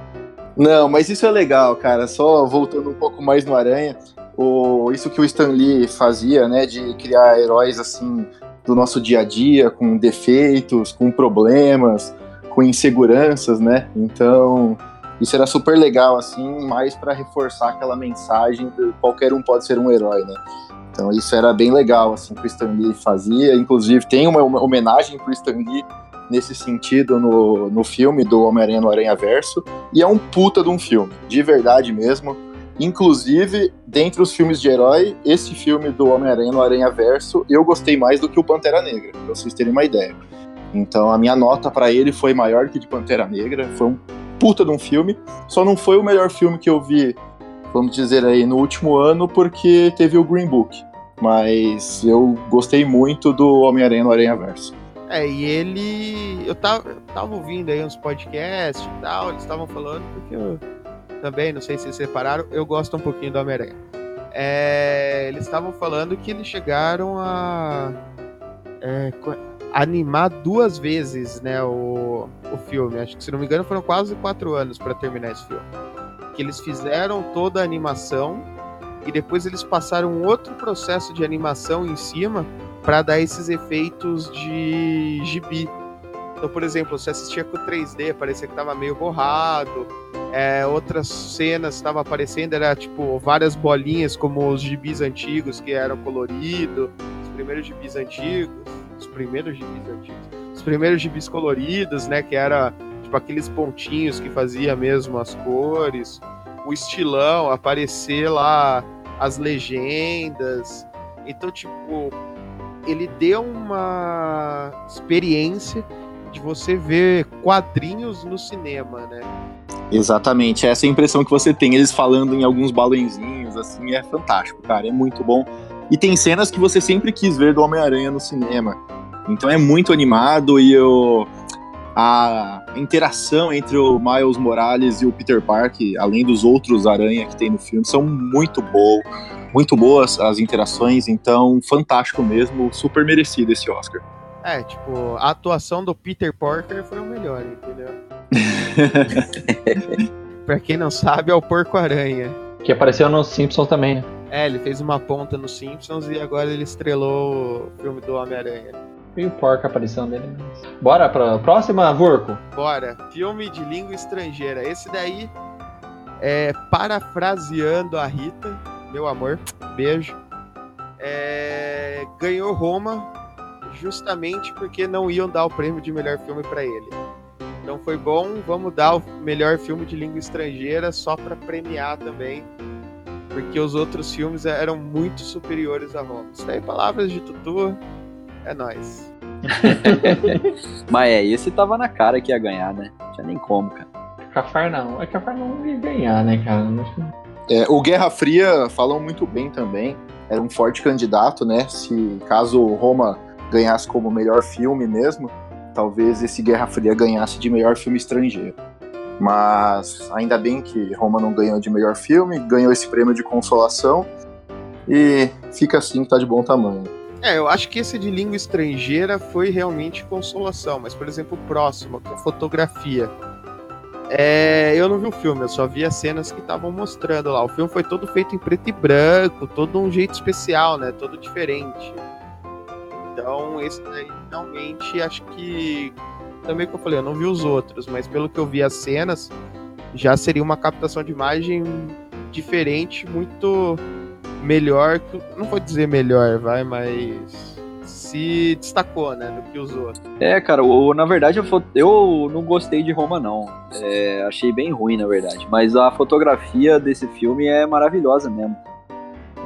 Não, mas isso é legal, cara. Só voltando um pouco mais no Aranha, o, isso que o Stan Lee fazia, né, de criar heróis assim do nosso dia a dia, com defeitos, com problemas, com inseguranças, né? Então, isso era super legal, assim, mais para reforçar aquela mensagem de qualquer um pode ser um herói, né? Então isso era bem legal, assim, que o Stan Lee fazia. Inclusive, tem uma homenagem pro Stan Lee nesse sentido no, no filme do Homem-Aranha no Aranha Verso. E é um puta de um filme, de verdade mesmo. Inclusive, dentre os filmes de herói, esse filme do Homem-Aranha no Aranha Verso eu gostei mais do que o Pantera Negra, pra vocês terem uma ideia. Então a minha nota para ele foi maior que de Pantera Negra. Foi um puta de um filme. Só não foi o melhor filme que eu vi, vamos dizer aí, no último ano, porque teve o Green Book. Mas eu gostei muito do Homem-Aranha no Aranha Verso. É, e ele. Eu tava, eu tava ouvindo aí uns podcasts e tal, eles estavam falando, porque eu também, não sei se separaram, eu gosto um pouquinho do Homem-Aranha. É, eles estavam falando que eles chegaram a. É, animar duas vezes, né, o, o filme. Acho que, se não me engano, foram quase quatro anos para terminar esse filme. Que eles fizeram toda a animação e depois eles passaram outro processo de animação em cima para dar esses efeitos de gibi. Então, por exemplo, você assistia com 3D, parecia que tava meio borrado. É, outras cenas estavam aparecendo, era tipo várias bolinhas, como os gibis antigos que eram coloridos, os primeiros gibis antigos os primeiros gibis antigos. Os primeiros gibis coloridos, né? Que era tipo aqueles pontinhos que fazia mesmo as cores. o estilão, aparecer lá as legendas. Então, tipo, ele deu uma experiência de você ver quadrinhos no cinema, né? Exatamente, essa é a impressão que você tem. Eles falando em alguns balenzinhos, assim, é fantástico, cara, é muito bom. E tem cenas que você sempre quis ver do Homem-Aranha no cinema. Então é muito animado e eu, a interação entre o Miles Morales e o Peter Parker, além dos outros aranha que tem no filme, são muito boas, muito boas as interações, então fantástico mesmo, super merecido esse Oscar. É, tipo, a atuação do Peter Parker foi o melhor, entendeu? pra quem não sabe, é o Porco-Aranha. Que apareceu nos Simpsons também, né? É, ele fez uma ponta nos Simpsons e agora ele estrelou o filme do Homem-Aranha. E o porco aparecendo nele. Bora pra próxima, Vurco? Bora. Filme de língua estrangeira. Esse daí é parafraseando a Rita, meu amor, beijo. É, ganhou Roma justamente porque não iam dar o prêmio de melhor filme para ele. Então foi bom, vamos dar o melhor filme de língua estrangeira só para premiar também, porque os outros filmes eram muito superiores a Roma. Isso daí, palavras de Tutu, é nóis. Mas é, esse tava na cara que ia ganhar, né? Não tinha nem como, cara. Cafar não. É Cafar não ia ganhar, né, cara? É, o Guerra Fria falam muito bem também. Era um forte candidato, né? Se caso Roma ganhasse como melhor filme mesmo, talvez esse Guerra Fria ganhasse de melhor filme estrangeiro. Mas ainda bem que Roma não ganhou de melhor filme, ganhou esse prêmio de consolação e fica assim, tá de bom tamanho. É, eu acho que esse de língua estrangeira foi realmente consolação, mas, por exemplo, o próximo, é fotografia. É, eu não vi o filme, eu só vi as cenas que estavam mostrando lá. O filme foi todo feito em preto e branco, todo um jeito especial, né? Todo diferente. Então, esse daí realmente acho que. Também que eu falei, eu não vi os outros, mas pelo que eu vi as cenas, já seria uma captação de imagem diferente, muito melhor, não vou dizer melhor, vai, mas se destacou, né, do que os outros. É, cara, o, na verdade eu, eu não gostei de Roma, não. É, achei bem ruim, na verdade. Mas a fotografia desse filme é maravilhosa mesmo.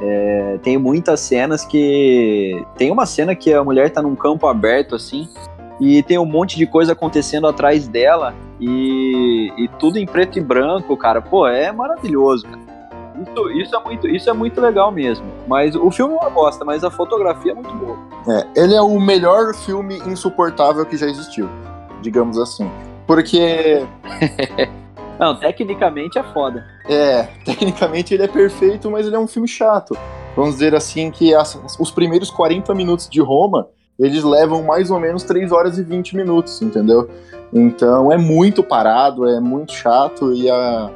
É, tem muitas cenas que. Tem uma cena que a mulher tá num campo aberto, assim, e tem um monte de coisa acontecendo atrás dela, e, e tudo em preto e branco, cara. Pô, é maravilhoso, cara. Isso, isso, é muito, isso é muito legal mesmo. Mas o filme é uma bosta, mas a fotografia é muito boa. É, ele é o melhor filme insuportável que já existiu, digamos assim. Porque. Não, tecnicamente é foda. É, tecnicamente ele é perfeito, mas ele é um filme chato. Vamos dizer assim que as, os primeiros 40 minutos de Roma, eles levam mais ou menos 3 horas e 20 minutos, entendeu? Então é muito parado, é muito chato e a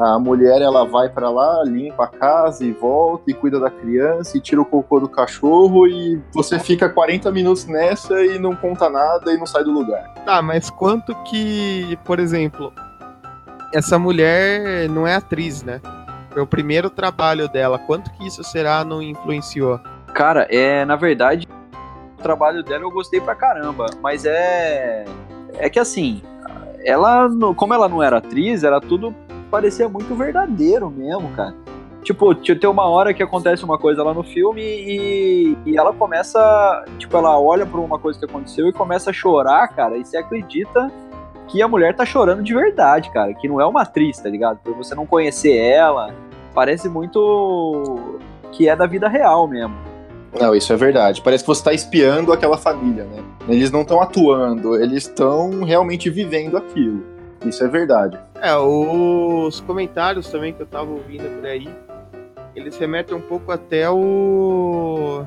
a mulher ela vai para lá, limpa a casa e volta e cuida da criança e tira o cocô do cachorro e você fica 40 minutos nessa e não conta nada e não sai do lugar. Tá, mas quanto que, por exemplo, essa mulher não é atriz, né? Foi o primeiro trabalho dela. Quanto que isso será não influenciou? Cara, é, na verdade, o trabalho dela eu gostei pra caramba, mas é é que assim, ela, como ela não era atriz, era tudo parecia muito verdadeiro mesmo, cara. Tipo, tem uma hora que acontece uma coisa lá no filme e, e ela começa. Tipo, ela olha pra uma coisa que aconteceu e começa a chorar, cara, e você acredita que a mulher tá chorando de verdade, cara. Que não é uma atriz, tá ligado? Por você não conhecer ela, parece muito que é da vida real mesmo. Não, isso é verdade. Parece que você tá espiando aquela família, né? Eles não estão atuando, eles estão realmente vivendo aquilo. Isso é verdade. É, os comentários também que eu tava ouvindo por aí, eles remetem um pouco até o.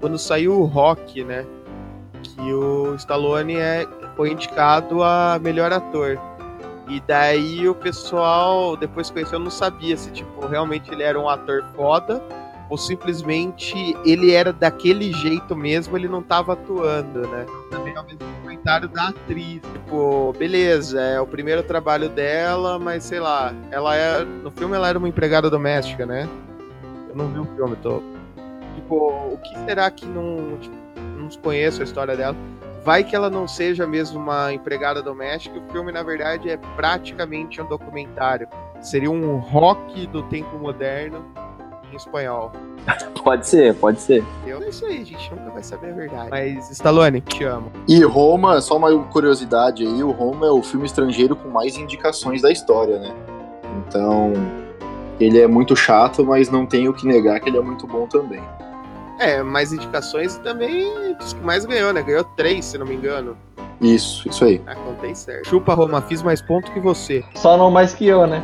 Quando saiu o Rock, né? Que o Stallone é, foi indicado a melhor ator. E daí o pessoal, depois que conheceu, não sabia se tipo, realmente ele era um ator foda ou simplesmente ele era daquele jeito mesmo, ele não tava atuando, né? Também é o mesmo comentário da atriz. Tipo, beleza, é o primeiro trabalho dela, mas sei lá, ela é. No filme ela era uma empregada doméstica, né? Eu não vi o filme, tô. Tipo, o que será que não. Tipo, não conheço a história dela. Vai que ela não seja mesmo uma empregada doméstica, o filme, na verdade, é praticamente um documentário Seria um rock do tempo moderno em espanhol. Pode ser, pode ser. Eu, é isso aí, gente. Nunca vai saber a verdade. Mas, Stallone, te amo. E Roma, só uma curiosidade aí, o Roma é o filme estrangeiro com mais indicações da história, né? Então, ele é muito chato, mas não tenho que negar que ele é muito bom também. É, mais indicações e também dos que mais ganhou, né? Ganhou três, se não me engano. Isso, isso aí. Ah, contei certo. Chupa, Roma, fiz mais ponto que você. Só não mais que eu, né?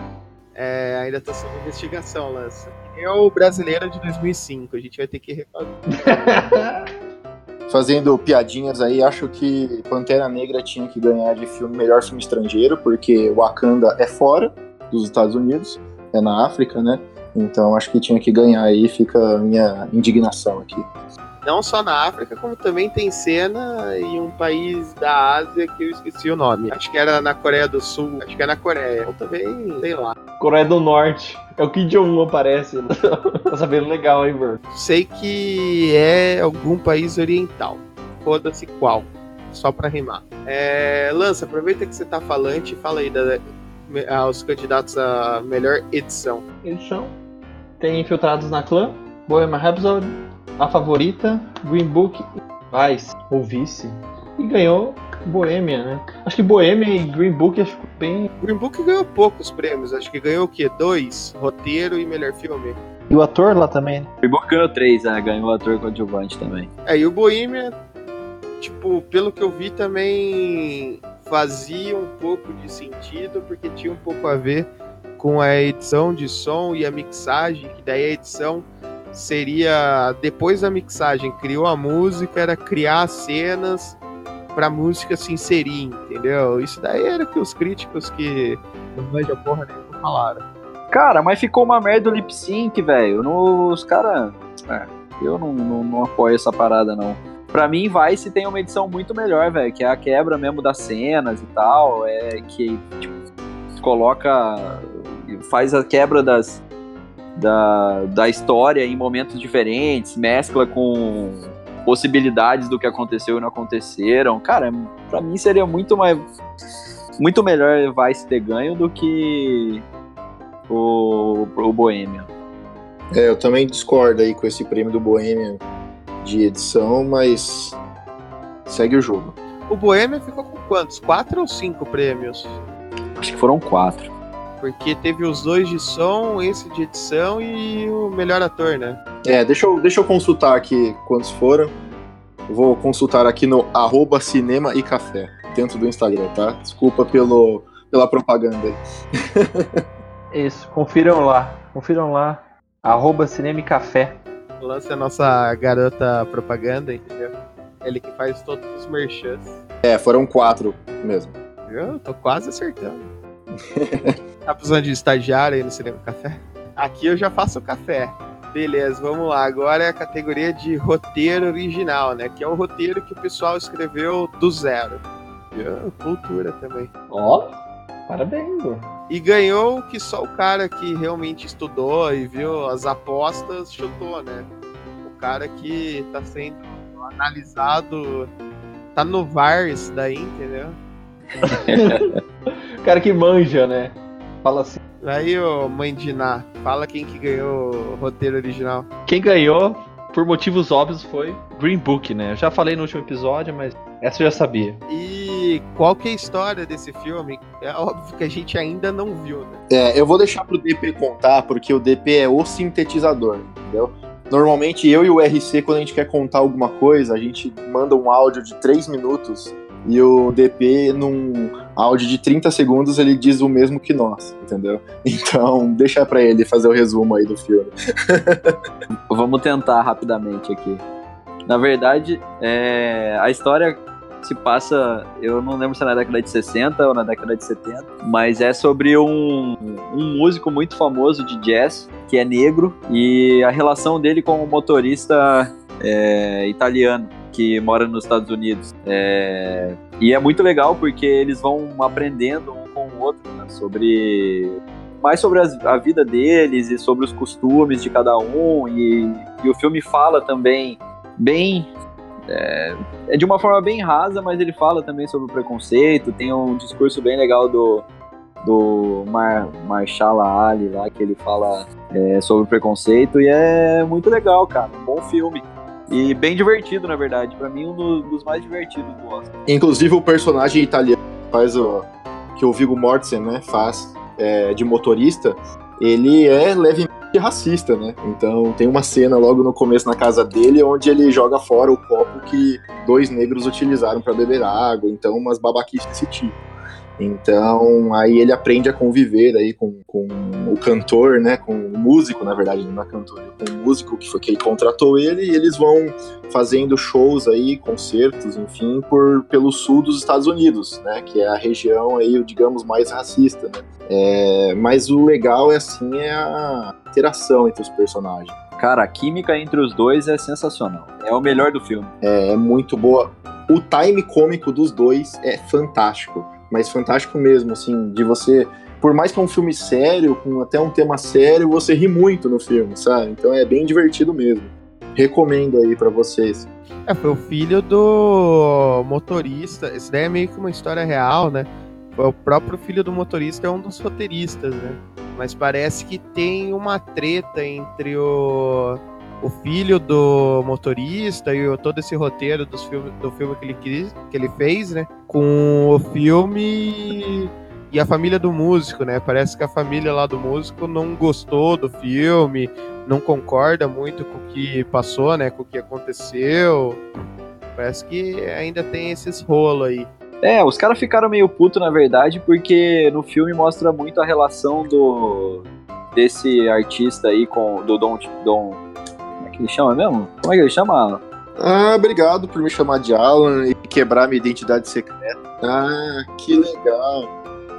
É, ainda tá sob investigação, Lança. Eu, brasileiro de 2005, a gente vai ter que refazer. Fazendo piadinhas aí, acho que Pantera Negra tinha que ganhar de filme melhor filme estrangeiro, porque Wakanda é fora dos Estados Unidos, é na África, né? Então acho que tinha que ganhar aí, fica a minha indignação aqui. Não só na África, como também tem cena em um país da Ásia que eu esqueci o nome. Acho que era na Coreia do Sul, acho que é na Coreia. Ou também, sei lá. Coreia do Norte. É o Kim Jong-un aparece. tá sabendo legal, hein, Bert? Sei que é algum país oriental. Foda-se qual. Só pra rimar. É, Lança, aproveita que você tá falante e fala aí da, aos candidatos à melhor edição. Edição. Tem Infiltrados na Clã, Bohemian Rhapsody, A Favorita, Green Book Vice, ou Vice. E ganhou Bohemian, né? Acho que Bohemian e Green Book acho bem. Green Book ganhou poucos prêmios, acho que ganhou o quê? Dois? Roteiro e melhor filme. E o ator lá também, né? Green Book ganhou três, né? Ganhou o ator coadjuvante também. É, e o Bohemian, tipo, pelo que eu vi também fazia um pouco de sentido, porque tinha um pouco a ver com a edição de som e a mixagem, que daí a edição seria depois da mixagem, criou a música, era criar cenas pra música se inserir, entendeu? Isso daí era que os críticos que não manjam porra nenhuma falaram. Cara, mas ficou uma merda o lip sync, velho. Os caras. É, eu não, não, não apoio essa parada, não. Pra mim, Vice tem uma edição muito melhor, velho, que é a quebra mesmo das cenas e tal, é que tipo, coloca faz a quebra das da, da história em momentos diferentes, mescla com possibilidades do que aconteceu e não aconteceram. Cara, pra mim seria muito mais muito melhor Vice ter ganho do que o, o Bohemian. É, eu também discordo aí com esse prêmio do Bohemian de edição, mas segue o jogo. O Bohemian ficou com quantos? Quatro ou cinco prêmios? Acho que foram quatro. Porque teve os dois de som, esse de edição e o melhor ator, né? É, deixa eu, deixa eu consultar aqui quantos foram. vou consultar aqui no arroba cinema e café, dentro do Instagram, tá? Desculpa pelo, pela propaganda aí. Isso, confiram lá. Confiram lá. Arroba cinema e café. Lance é a nossa garota propaganda, entendeu? Ele que faz todos os merchants. É, foram quatro mesmo. Eu tô quase acertando. tá precisando de estagiário aí no Cinema Café? Aqui eu já faço o café. Beleza, vamos lá. Agora é a categoria de roteiro original, né? Que é o roteiro que o pessoal escreveu do zero. Eu, cultura também. Ó, parabéns, pô. E ganhou o que só o cara que realmente estudou e viu as apostas chutou, né? O cara que tá sendo analisado. Tá no VAR isso daí, entendeu? o cara que manja, né? Fala assim. Aí, ô mãe de Ná, fala quem que ganhou o roteiro original. Quem ganhou, por motivos óbvios, foi Green Book, né? Eu já falei no último episódio, mas essa eu já sabia. E qual que é a história desse filme? É óbvio que a gente ainda não viu, né? É, eu vou deixar pro DP contar, porque o DP é o sintetizador, entendeu? Normalmente eu e o RC, quando a gente quer contar alguma coisa, a gente manda um áudio de 3 minutos e o DP, num áudio de 30 segundos, ele diz o mesmo que nós, entendeu? Então, deixa pra ele fazer o resumo aí do filme. Vamos tentar rapidamente aqui. Na verdade, é, a história se passa, eu não lembro se é na década de 60 ou na década de 70, mas é sobre um, um músico muito famoso de jazz, que é negro, e a relação dele com o motorista é, italiano que mora nos Estados Unidos. É, e é muito legal porque eles vão aprendendo um com o outro né, sobre mais sobre a vida deles e sobre os costumes de cada um e, e o filme fala também bem é, é, de uma forma bem rasa, mas ele fala também sobre o preconceito, tem um discurso bem legal do, do Mar Marshala Ali lá, que ele fala é, sobre preconceito e é muito legal, cara. Um bom filme. E bem divertido, na verdade. Para mim, um dos mais divertidos do Oscar. Inclusive, o personagem italiano faz o, que o Viggo Mortensen né, faz é, de motorista, ele é levemente racista, né? Então tem uma cena logo no começo na casa dele onde ele joga fora o copo que dois negros utilizaram para beber água, então umas babaquices desse tipo. Então, aí ele aprende a conviver aí com, com o cantor, né, com o músico, na verdade, não é cantor, é com o músico que foi quem contratou ele, e eles vão fazendo shows aí, concertos, enfim, por pelo sul dos Estados Unidos, né, que é a região aí, digamos, mais racista, né. É, mas o legal é assim é a interação entre os personagens. Cara, a química entre os dois é sensacional. É o melhor do filme. É, é muito boa. O time cômico dos dois é fantástico mas fantástico mesmo, assim, de você. Por mais que é um filme sério, com até um tema sério, você ri muito no filme, sabe? Então é bem divertido mesmo. Recomendo aí para vocês. É, foi o filho do motorista. Esse daí é meio que uma história real, né? Foi o próprio filho do motorista, é um dos roteiristas, né? Mas parece que tem uma treta entre o o filho do motorista e todo esse roteiro dos do filme que ele, quis, que ele fez, né? Com o filme e a família do músico, né? Parece que a família lá do músico não gostou do filme, não concorda muito com o que passou, né? Com o que aconteceu. Parece que ainda tem esses rolos aí. É, os caras ficaram meio puto na verdade, porque no filme mostra muito a relação do desse artista aí com do Don, Don que ele chama mesmo? Como é que ele chama? Ah, obrigado por me chamar de Alan e quebrar minha identidade secreta. Ah, que legal.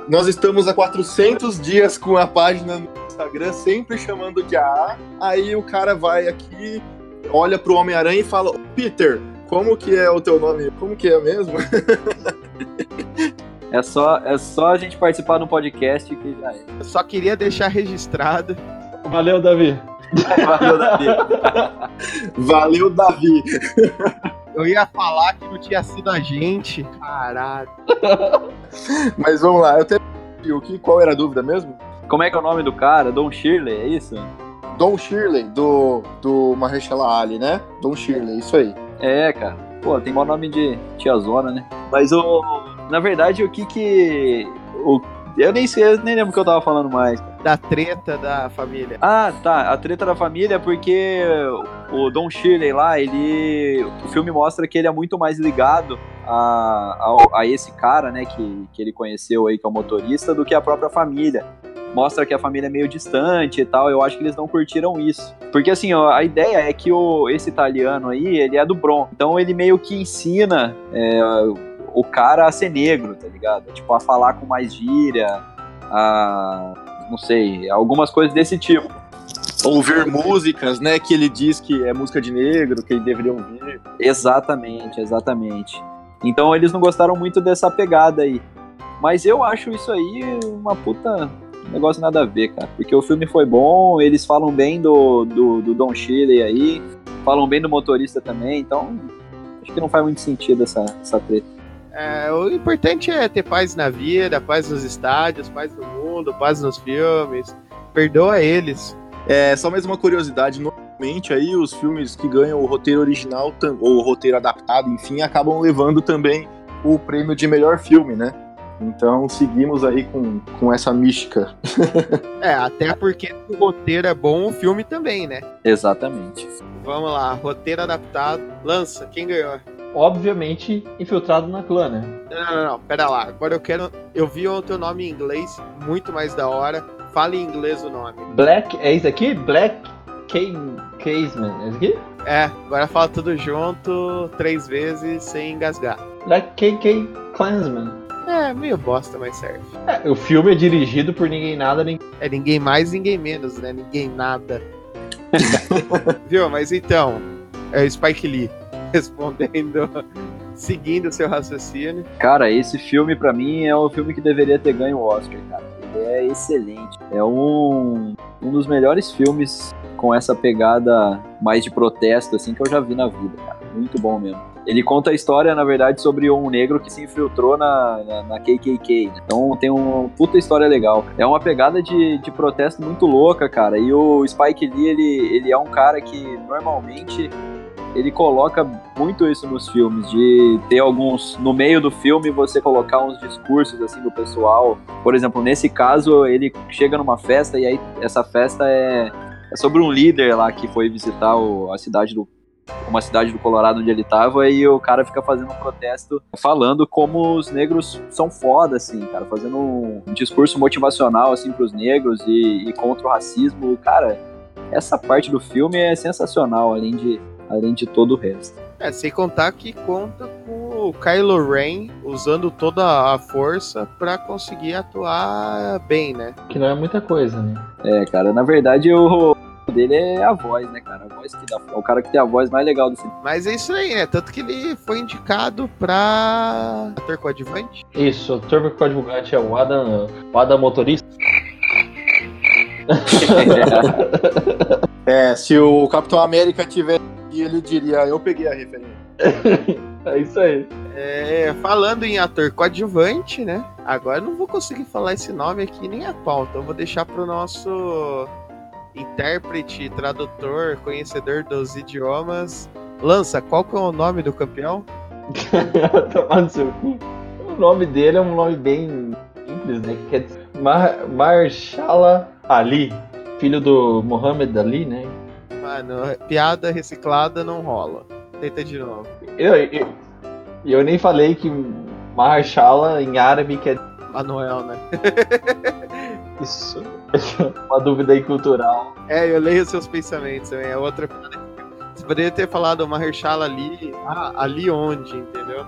Nós estamos há 400 dias com a página no Instagram sempre chamando de AA. Aí o cara vai aqui, olha pro Homem-Aranha e fala: Peter, como que é o teu nome? Como que é mesmo? É só, é só a gente participar no podcast que já é. Eu só queria deixar registrado. Valeu, Davi. Valeu, Davi. Valeu, Davi. Eu ia falar que não tinha sido a gente. Caralho. Mas vamos lá, eu até o que qual era a dúvida mesmo? Como é que é o nome do cara? Don Shirley, é isso? Don Shirley, do, do Mahershala Ali, né? Don Shirley, isso aí. É, cara. Pô, tem bom nome de tiazona, né? Mas o. Na verdade, o que que. O, eu nem sei, eu nem lembro o que eu tava falando mais. Da treta da família. Ah, tá. A treta da família é porque o Don Shirley lá, ele. O filme mostra que ele é muito mais ligado a, a, a esse cara, né, que, que ele conheceu aí, que é o motorista, do que a própria família mostra que a família é meio distante e tal. Eu acho que eles não curtiram isso. Porque assim, ó, a ideia é que o, esse italiano aí, ele é do Bron. Então ele meio que ensina é, o cara a ser negro, tá ligado? Tipo, a falar com mais gíria, a. não sei, algumas coisas desse tipo. Ouvir músicas, né? Que ele diz que é música de negro, que ele deveria ouvir. Exatamente, exatamente. Então eles não gostaram muito dessa pegada aí. Mas eu acho isso aí uma puta negócio nada a ver, cara. Porque o filme foi bom, eles falam bem do, do, do Don Shirley aí, falam bem do motorista também, então acho que não faz muito sentido essa, essa treta. É, o importante é ter paz na vida, paz nos estádios, paz no mundo, paz nos filmes. Perdoa eles. É, só mais uma curiosidade, normalmente aí os filmes que ganham o roteiro original ou o roteiro adaptado, enfim, acabam levando também o prêmio de melhor filme, né? Então seguimos aí com, com essa mística. é, até porque o roteiro é bom, o filme também, né? Exatamente. Vamos lá, roteiro adaptado. Lança, quem ganhou? Obviamente, infiltrado na clã, né? Não, não, não, pera lá. Agora eu quero. Eu vi o teu nome em inglês, muito mais da hora. Fale em inglês o nome. Black, é isso aqui? Black Caseman, é isso aqui? É, agora fala tudo junto, três vezes, sem engasgar. Black KK Clansman. É, meio bosta, mas serve. É, o filme é dirigido por ninguém nada, nem. É ninguém mais, ninguém menos, né? Ninguém nada. Viu? Mas então, é o Spike Lee respondendo, seguindo o seu raciocínio. Cara, esse filme para mim é o filme que deveria ter ganho o Oscar, cara. Ele é excelente. É um, um dos melhores filmes com essa pegada mais de protesto, assim, que eu já vi na vida, cara. Muito bom mesmo. Ele conta a história, na verdade, sobre um negro que se infiltrou na, na, na KKK. Então tem uma puta história legal. É uma pegada de, de protesto muito louca, cara. E o Spike Lee, ele, ele é um cara que normalmente ele coloca muito isso nos filmes, de ter alguns. No meio do filme, você colocar uns discursos assim do pessoal. Por exemplo, nesse caso, ele chega numa festa e aí essa festa é, é sobre um líder lá que foi visitar o, a cidade do uma cidade do Colorado onde ele tava, e o cara fica fazendo um protesto falando como os negros são foda, assim, cara, fazendo um discurso motivacional, assim, pros negros e, e contra o racismo. Cara, essa parte do filme é sensacional, além de, além de todo o resto. É, sem contar que conta com o Kylo Ren usando toda a força para conseguir atuar bem, né? Que não é muita coisa, né? É, cara, na verdade o, dele é a voz, né, cara? A voz que dá. É o cara que tem a voz mais legal do cinema. Mas é isso aí, né? Tanto que ele foi indicado pra ator coadjuvante. Isso, ator coadjuvante é o Adam, o Adam Motorista. é, se o Capitão América tivesse ele diria, eu peguei a referência. é isso aí. É, falando em ator coadjuvante, né? Agora eu não vou conseguir falar esse nome aqui nem a pauta. então vou deixar pro nosso intérprete, tradutor, conhecedor dos idiomas. Lança, qual que é o nome do campeão? Seu cu. O nome dele é um nome bem simples, né? Que quer dizer Mar Marshala Ali, filho do Muhammad Ali, né? Mano, piada reciclada não rola. Tenta de novo. Eu, eu, eu nem falei que Marshala em árabe quer. Manuel, né? Isso. Uma dúvida aí cultural. É, eu leio seus pensamentos também. É outra Você poderia ter falado Mahershala ali. Ah, ali onde, entendeu?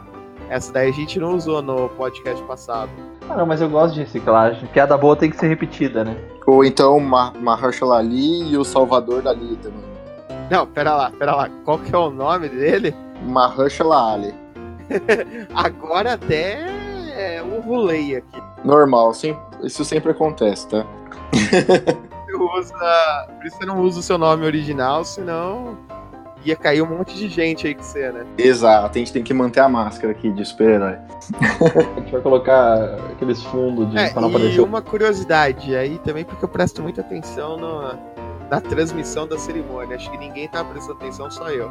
Essa daí a gente não usou no podcast passado. Ah, não, mas eu gosto de reciclagem. Piada boa tem que ser repetida, né? Ou então Mahershala Ali e o Salvador Dali também. Não, pera lá, pera lá. Qual que é o nome dele? Mahershala Ali. Agora até é, o rolei aqui. Normal, sim, isso sempre acontece, tá? usa, por isso você não usa o seu nome original, senão ia cair um monte de gente aí com você, né? Exato, a gente tem que manter a máscara aqui de super-herói. a gente vai colocar aqueles fundos de é, pra não aparecer. E uma curiosidade aí também, porque eu presto muita atenção no, na transmissão da cerimônia. Acho que ninguém tá prestando atenção, só eu.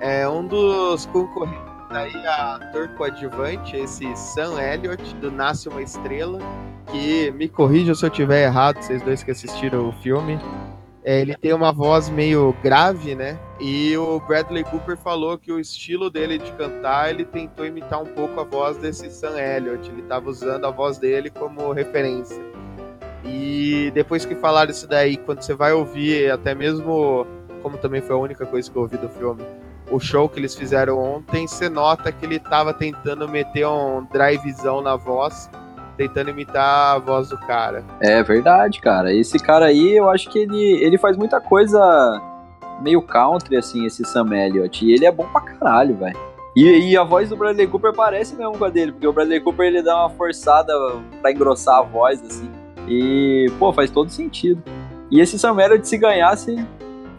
É um dos concorrentes daí a ator coadjuvante, esse Sam Elliott, do Nasce Uma Estrela, que me corrijam se eu tiver errado, vocês dois que assistiram o filme. É, ele tem uma voz meio grave, né? E o Bradley Cooper falou que o estilo dele de cantar, ele tentou imitar um pouco a voz desse Sam Elliott. Ele estava usando a voz dele como referência. E depois que falaram isso daí, quando você vai ouvir, até mesmo, como também foi a única coisa que eu ouvi do filme, o show que eles fizeram ontem, você nota que ele estava tentando meter um drivezão na voz, tentando imitar a voz do cara. É verdade, cara. Esse cara aí, eu acho que ele, ele faz muita coisa meio country, assim, esse Sam Elliott. E ele é bom pra caralho, velho. E, e, a voz do Bradley Cooper parece mesmo com a dele, porque o Bradley Cooper ele dá uma forçada pra engrossar a voz, assim. E, pô, faz todo sentido. E esse Sam Elliott, se ganhasse,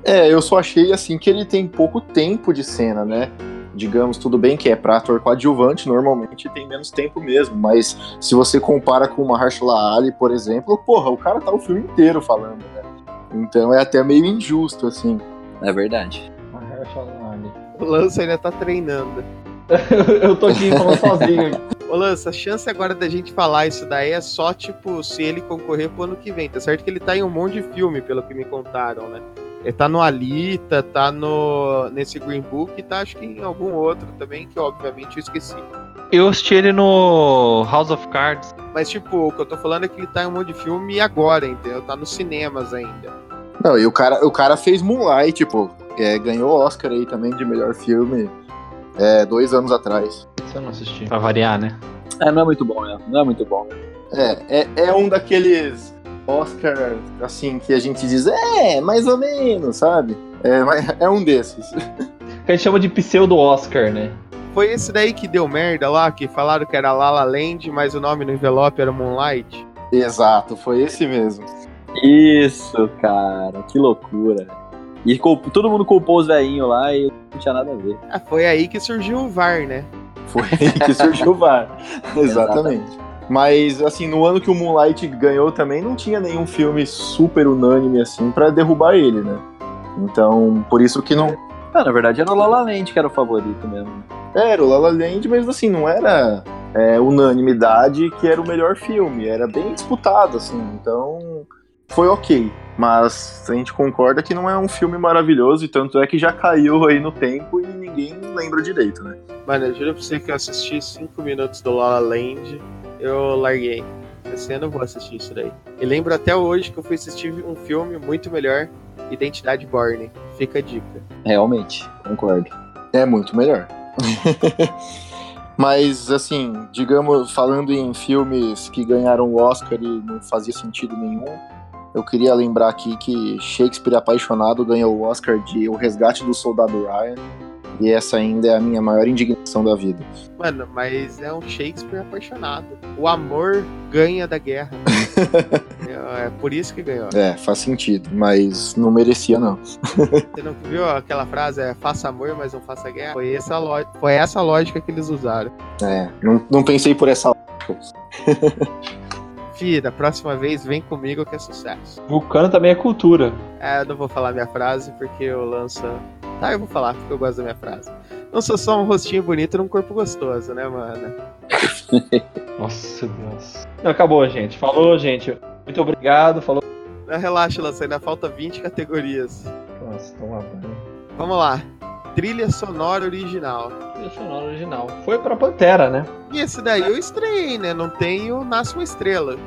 é, eu só achei assim que ele tem pouco tempo de cena, né? Digamos, tudo bem que é pra ator coadjuvante, normalmente tem menos tempo mesmo, mas se você compara com o Mahershala Ali, por exemplo, porra, o cara tá o filme inteiro falando, né? Então é até meio injusto, assim. É verdade. Mahershala Ali. O Lance ainda tá treinando. eu tô aqui falando sozinho. Ô Lança, a chance agora da gente falar isso daí é só, tipo, se ele concorrer pro ano que vem. Tá certo que ele tá em um monte de filme, pelo que me contaram, né? Ele tá no Alita, tá no nesse Green Book e tá acho que em algum outro também, que obviamente eu esqueci. Eu assisti ele no House of Cards. Mas tipo, o que eu tô falando é que ele tá em um monte de filme agora, entendeu? Tá nos cinemas ainda. Não, e o cara, o cara fez Moonlight, tipo, é, ganhou Oscar aí também de melhor filme é, dois anos atrás. Isso eu não assisti. Pra variar, né? É, não é muito bom, né? Não é muito bom. É, é, é um daqueles Oscar, assim, que a gente diz, é, mais ou menos, sabe? É, é um desses. Que a gente chama de pseudo-Oscar, né? Foi esse daí que deu merda lá, que falaram que era La La Land, mas o nome no envelope era Moonlight? Exato, foi esse mesmo. Isso, cara, que loucura. E culp- todo mundo culpou os velhinhos lá e não tinha nada a ver. Ah, foi aí que surgiu o VAR, né? Foi aí que surgiu o VAR. Exatamente. Mas, assim, no ano que o Moonlight ganhou também, não tinha nenhum filme super unânime, assim, pra derrubar ele, né? Então, por isso que não. Ah, na verdade era o La La Land que era o favorito mesmo. Era o La La Land, mas, assim, não era é, unanimidade que era o melhor filme. Era bem disputado, assim. Então, foi ok. Mas a gente concorda que não é um filme maravilhoso, e tanto é que já caiu aí no tempo e ninguém lembra direito, né? Mano, eu juro pra você que eu assisti 5 minutos do La La Land, eu larguei. Esse ano eu vou assistir isso daí. E lembro até hoje que eu fui assistir um filme muito melhor, Identidade Borne. Fica a dica. Realmente, concordo. É muito melhor. Mas, assim, digamos, falando em filmes que ganharam o Oscar e não fazia sentido nenhum, eu queria lembrar aqui que Shakespeare Apaixonado ganhou o Oscar de O Resgate do Soldado Ryan. E essa ainda é a minha maior indignação da vida. Mano, mas é um Shakespeare apaixonado. O amor ganha da guerra. é, é por isso que ganhou. É, faz sentido, mas não merecia, não. Você não viu aquela frase? É faça amor, mas não faça guerra? Foi essa, foi essa lógica que eles usaram. É, não, não pensei por essa. Da próxima vez vem comigo que é sucesso. Vulcano também é cultura. É, eu não vou falar minha frase porque eu lanço. Tá, eu vou falar porque eu gosto da minha frase. Não sou só um rostinho bonito num corpo gostoso, né, mano? Nossa, Deus. Não, acabou, gente. Falou, gente. Muito obrigado. Falou. Não, relaxa, Lança, ainda falta 20 categorias. Nossa, toma banho. Vamos lá. Trilha sonora original. Trilha sonora original. Foi pra Pantera, né? E esse daí eu estreiei, né? Não tem o Nasce uma Estrela.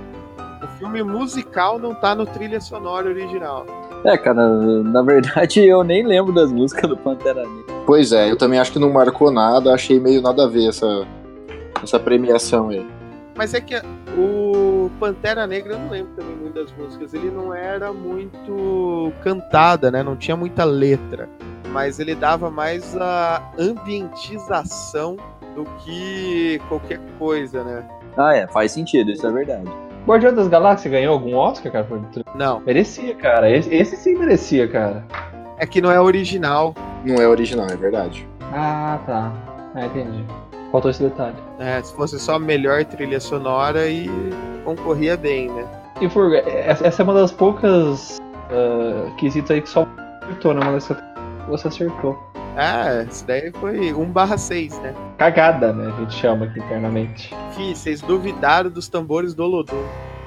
O filme musical não tá no trilha sonora original. É, cara, na verdade eu nem lembro das músicas do Pantera Negra. Pois é, eu também acho que não marcou nada, achei meio nada a ver essa, essa premiação aí. Mas é que o Pantera Negra eu não lembro também muito das músicas. Ele não era muito cantada, né? Não tinha muita letra. Mas ele dava mais a ambientização do que qualquer coisa, né? Ah, é, faz sentido, isso é verdade. Guardião das Galáxias ganhou algum Oscar, cara? Não, Merecia, cara. Esse, esse sim merecia, cara. é que não é original. Não é original, é verdade. Ah, tá. Ah, entendi. Faltou esse detalhe. É, se fosse só melhor trilha sonora e concorria bem, né? E Furga, essa é uma das poucas ah, quesitos aí que só acertou, né? Uma das que você acertou. Ah, isso daí foi 1 barra 6, né? Cagada, né? A gente chama aqui internamente. Fih, vocês duvidaram dos tambores do Olodum.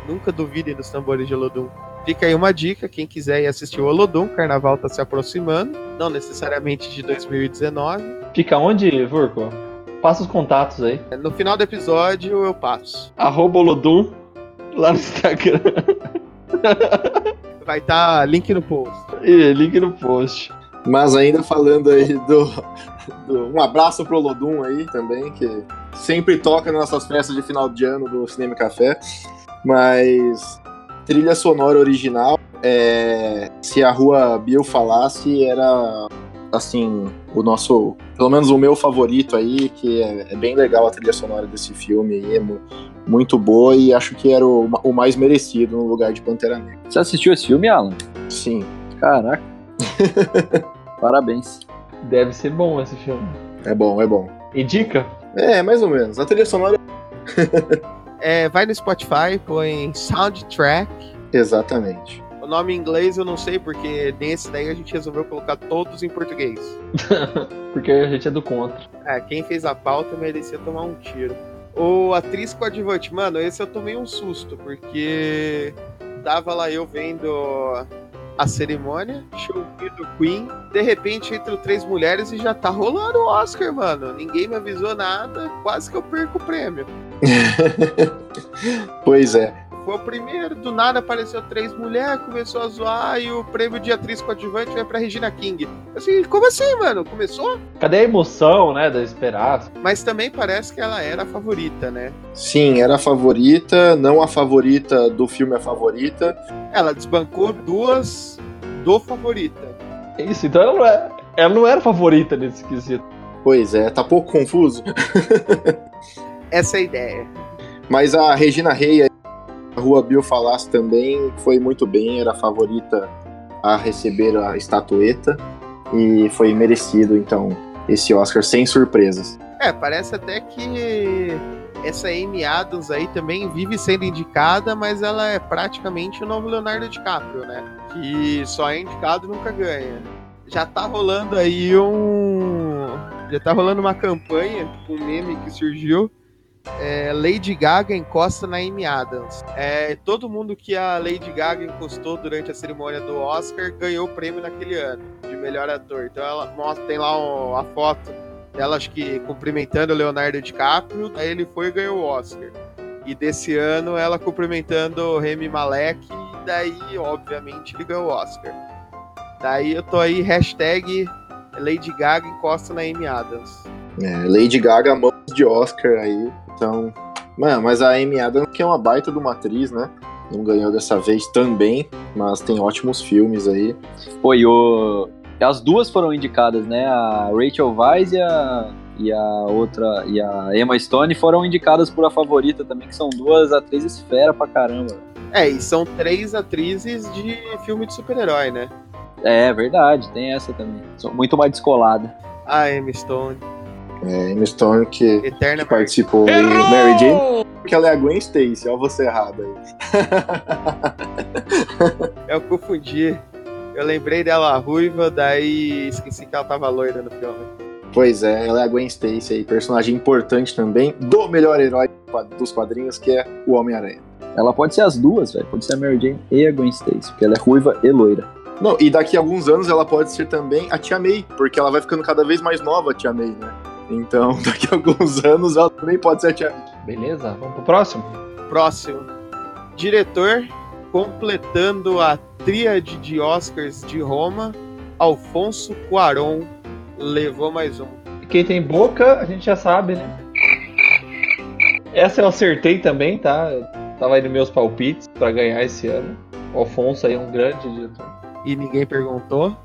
Nunca duvidem dos tambores de Olodum. Fica aí uma dica, quem quiser ir assistir o Olodum, o carnaval tá se aproximando, não necessariamente de 2019. Fica onde, Furco? Passa os contatos aí. No final do episódio eu passo. Arroba Olodum lá no Instagram. Vai estar tá link no post. E link no post. Mas ainda falando aí do, do- Um abraço pro Lodum aí também, que sempre toca nas nossas festas de final de ano do Cinema e Café. Mas trilha sonora original, é, se a rua Bill falasse, era assim, o nosso. Pelo menos o meu favorito aí, que é, é bem legal a trilha sonora desse filme aí, é mu- muito boa e acho que era o, o mais merecido no lugar de Pantera Negra. Você assistiu esse filme, Alan? Sim. Caraca. Parabéns. Deve ser bom esse filme. É bom, é bom. E dica? É, mais ou menos. A trilha sonora. É, vai no Spotify, põe Soundtrack. Exatamente. O nome em inglês eu não sei, porque nesse daí a gente resolveu colocar todos em português. Porque a gente é do contra. É, quem fez a pauta merecia tomar um tiro. O atriz coadjuvante, mano, esse eu tomei um susto, porque tava lá eu vendo a cerimônia, show do Queen, de repente entram três mulheres e já tá rolando o Oscar, mano. Ninguém me avisou nada, quase que eu perco o prêmio. pois é. Foi o primeiro, do nada apareceu três mulheres, começou a zoar e o prêmio de atriz coadjuvante vai pra Regina King. Assim, como assim, mano? Começou? Cadê a emoção, né? Da esperar? Mas também parece que ela era a favorita, né? Sim, era a favorita, não a favorita do filme a favorita. Ela desbancou duas do favorita. Isso, então ela não, é, ela não era favorita nesse quesito. Pois é, tá pouco confuso. Essa é a ideia. Mas a Regina Rei, a Rua Bill falasse também, foi muito bem, era a favorita a receber a estatueta e foi merecido, então, esse Oscar sem surpresas. É, parece até que essa Amy Adams aí também vive sendo indicada, mas ela é praticamente o novo Leonardo DiCaprio, né? Que só é indicado nunca ganha. Já tá rolando aí um. Já tá rolando uma campanha, um meme que surgiu. É, Lady Gaga encosta na Amy Adams. É, todo mundo que a Lady Gaga encostou durante a cerimônia do Oscar ganhou o prêmio naquele ano de melhor ator. Então ela mostra, tem lá um, a foto dela, acho que cumprimentando o Leonardo DiCaprio, aí ele foi e ganhou o Oscar. E desse ano ela cumprimentando o Remy Malek, e daí, obviamente, ele ganhou o Oscar. Daí eu tô aí, hashtag Lady Gaga encosta na Amy Adams. É, Lady Gaga, mãos de Oscar aí. Então, mano, mas a Amy Adams que é uma baita de uma atriz, né? Não ganhou dessa vez também, mas tem ótimos filmes aí. Pô, e o... as duas foram indicadas, né? A Rachel Weisz e a, e a outra, e a Emma Stone foram indicadas por A Favorita também, que são duas atrizes fera pra caramba. É, e são três atrizes de filme de super-herói, né? É, verdade, tem essa também. São muito mais descolada. A Emma Stone. É, Emma Stone que, Eterna que participou aí, Mary Jane, que ela é a Gwen Stacy, ó você errado aí. Eu confundi. Eu lembrei dela ruiva, daí esqueci que ela tava loira no filme. Pois é, ela é a Gwen Stacy aí, personagem importante também do melhor herói dos quadrinhos, que é o Homem-Aranha. Ela pode ser as duas, velho. Pode ser a Mary Jane e a Gwen Stacy, porque ela é ruiva e loira. Não, e daqui a alguns anos ela pode ser também a Tia May, porque ela vai ficando cada vez mais nova, a Tia May, né? Então, daqui a alguns anos ela também pode ser a Tia May. Beleza, vamos pro próximo? Próximo. Diretor, completando a tríade de Oscars de Roma, Alfonso Cuarón levou mais um. Quem tem boca, a gente já sabe, né? Essa eu acertei também, tá? Eu tava aí nos meus palpites pra ganhar esse ano. O Alfonso aí é um grande diretor. E ninguém perguntou.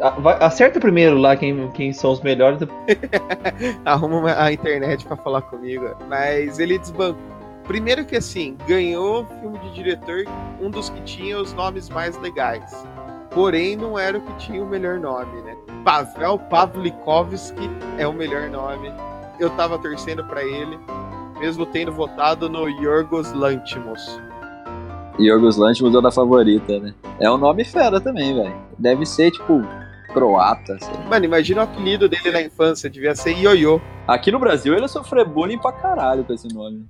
A- vai- acerta primeiro lá quem, quem são os melhores. Arruma uma- a internet pra falar comigo. Mas ele desbancou. Primeiro que assim, ganhou filme de diretor, um dos que tinha os nomes mais legais. Porém, não era o que tinha o melhor nome, né? Pavel Pavlikovski é o melhor nome. Eu tava torcendo pra ele, mesmo tendo votado no Yorgos Lanthimos. Yorgos Lanthimos é da favorita, né? É um nome fera também, velho. Deve ser, tipo, croata, sei lá. Mano, imagina o apelido dele na infância, devia ser Ioiô. Aqui no Brasil ele sofreu bullying pra caralho com esse nome.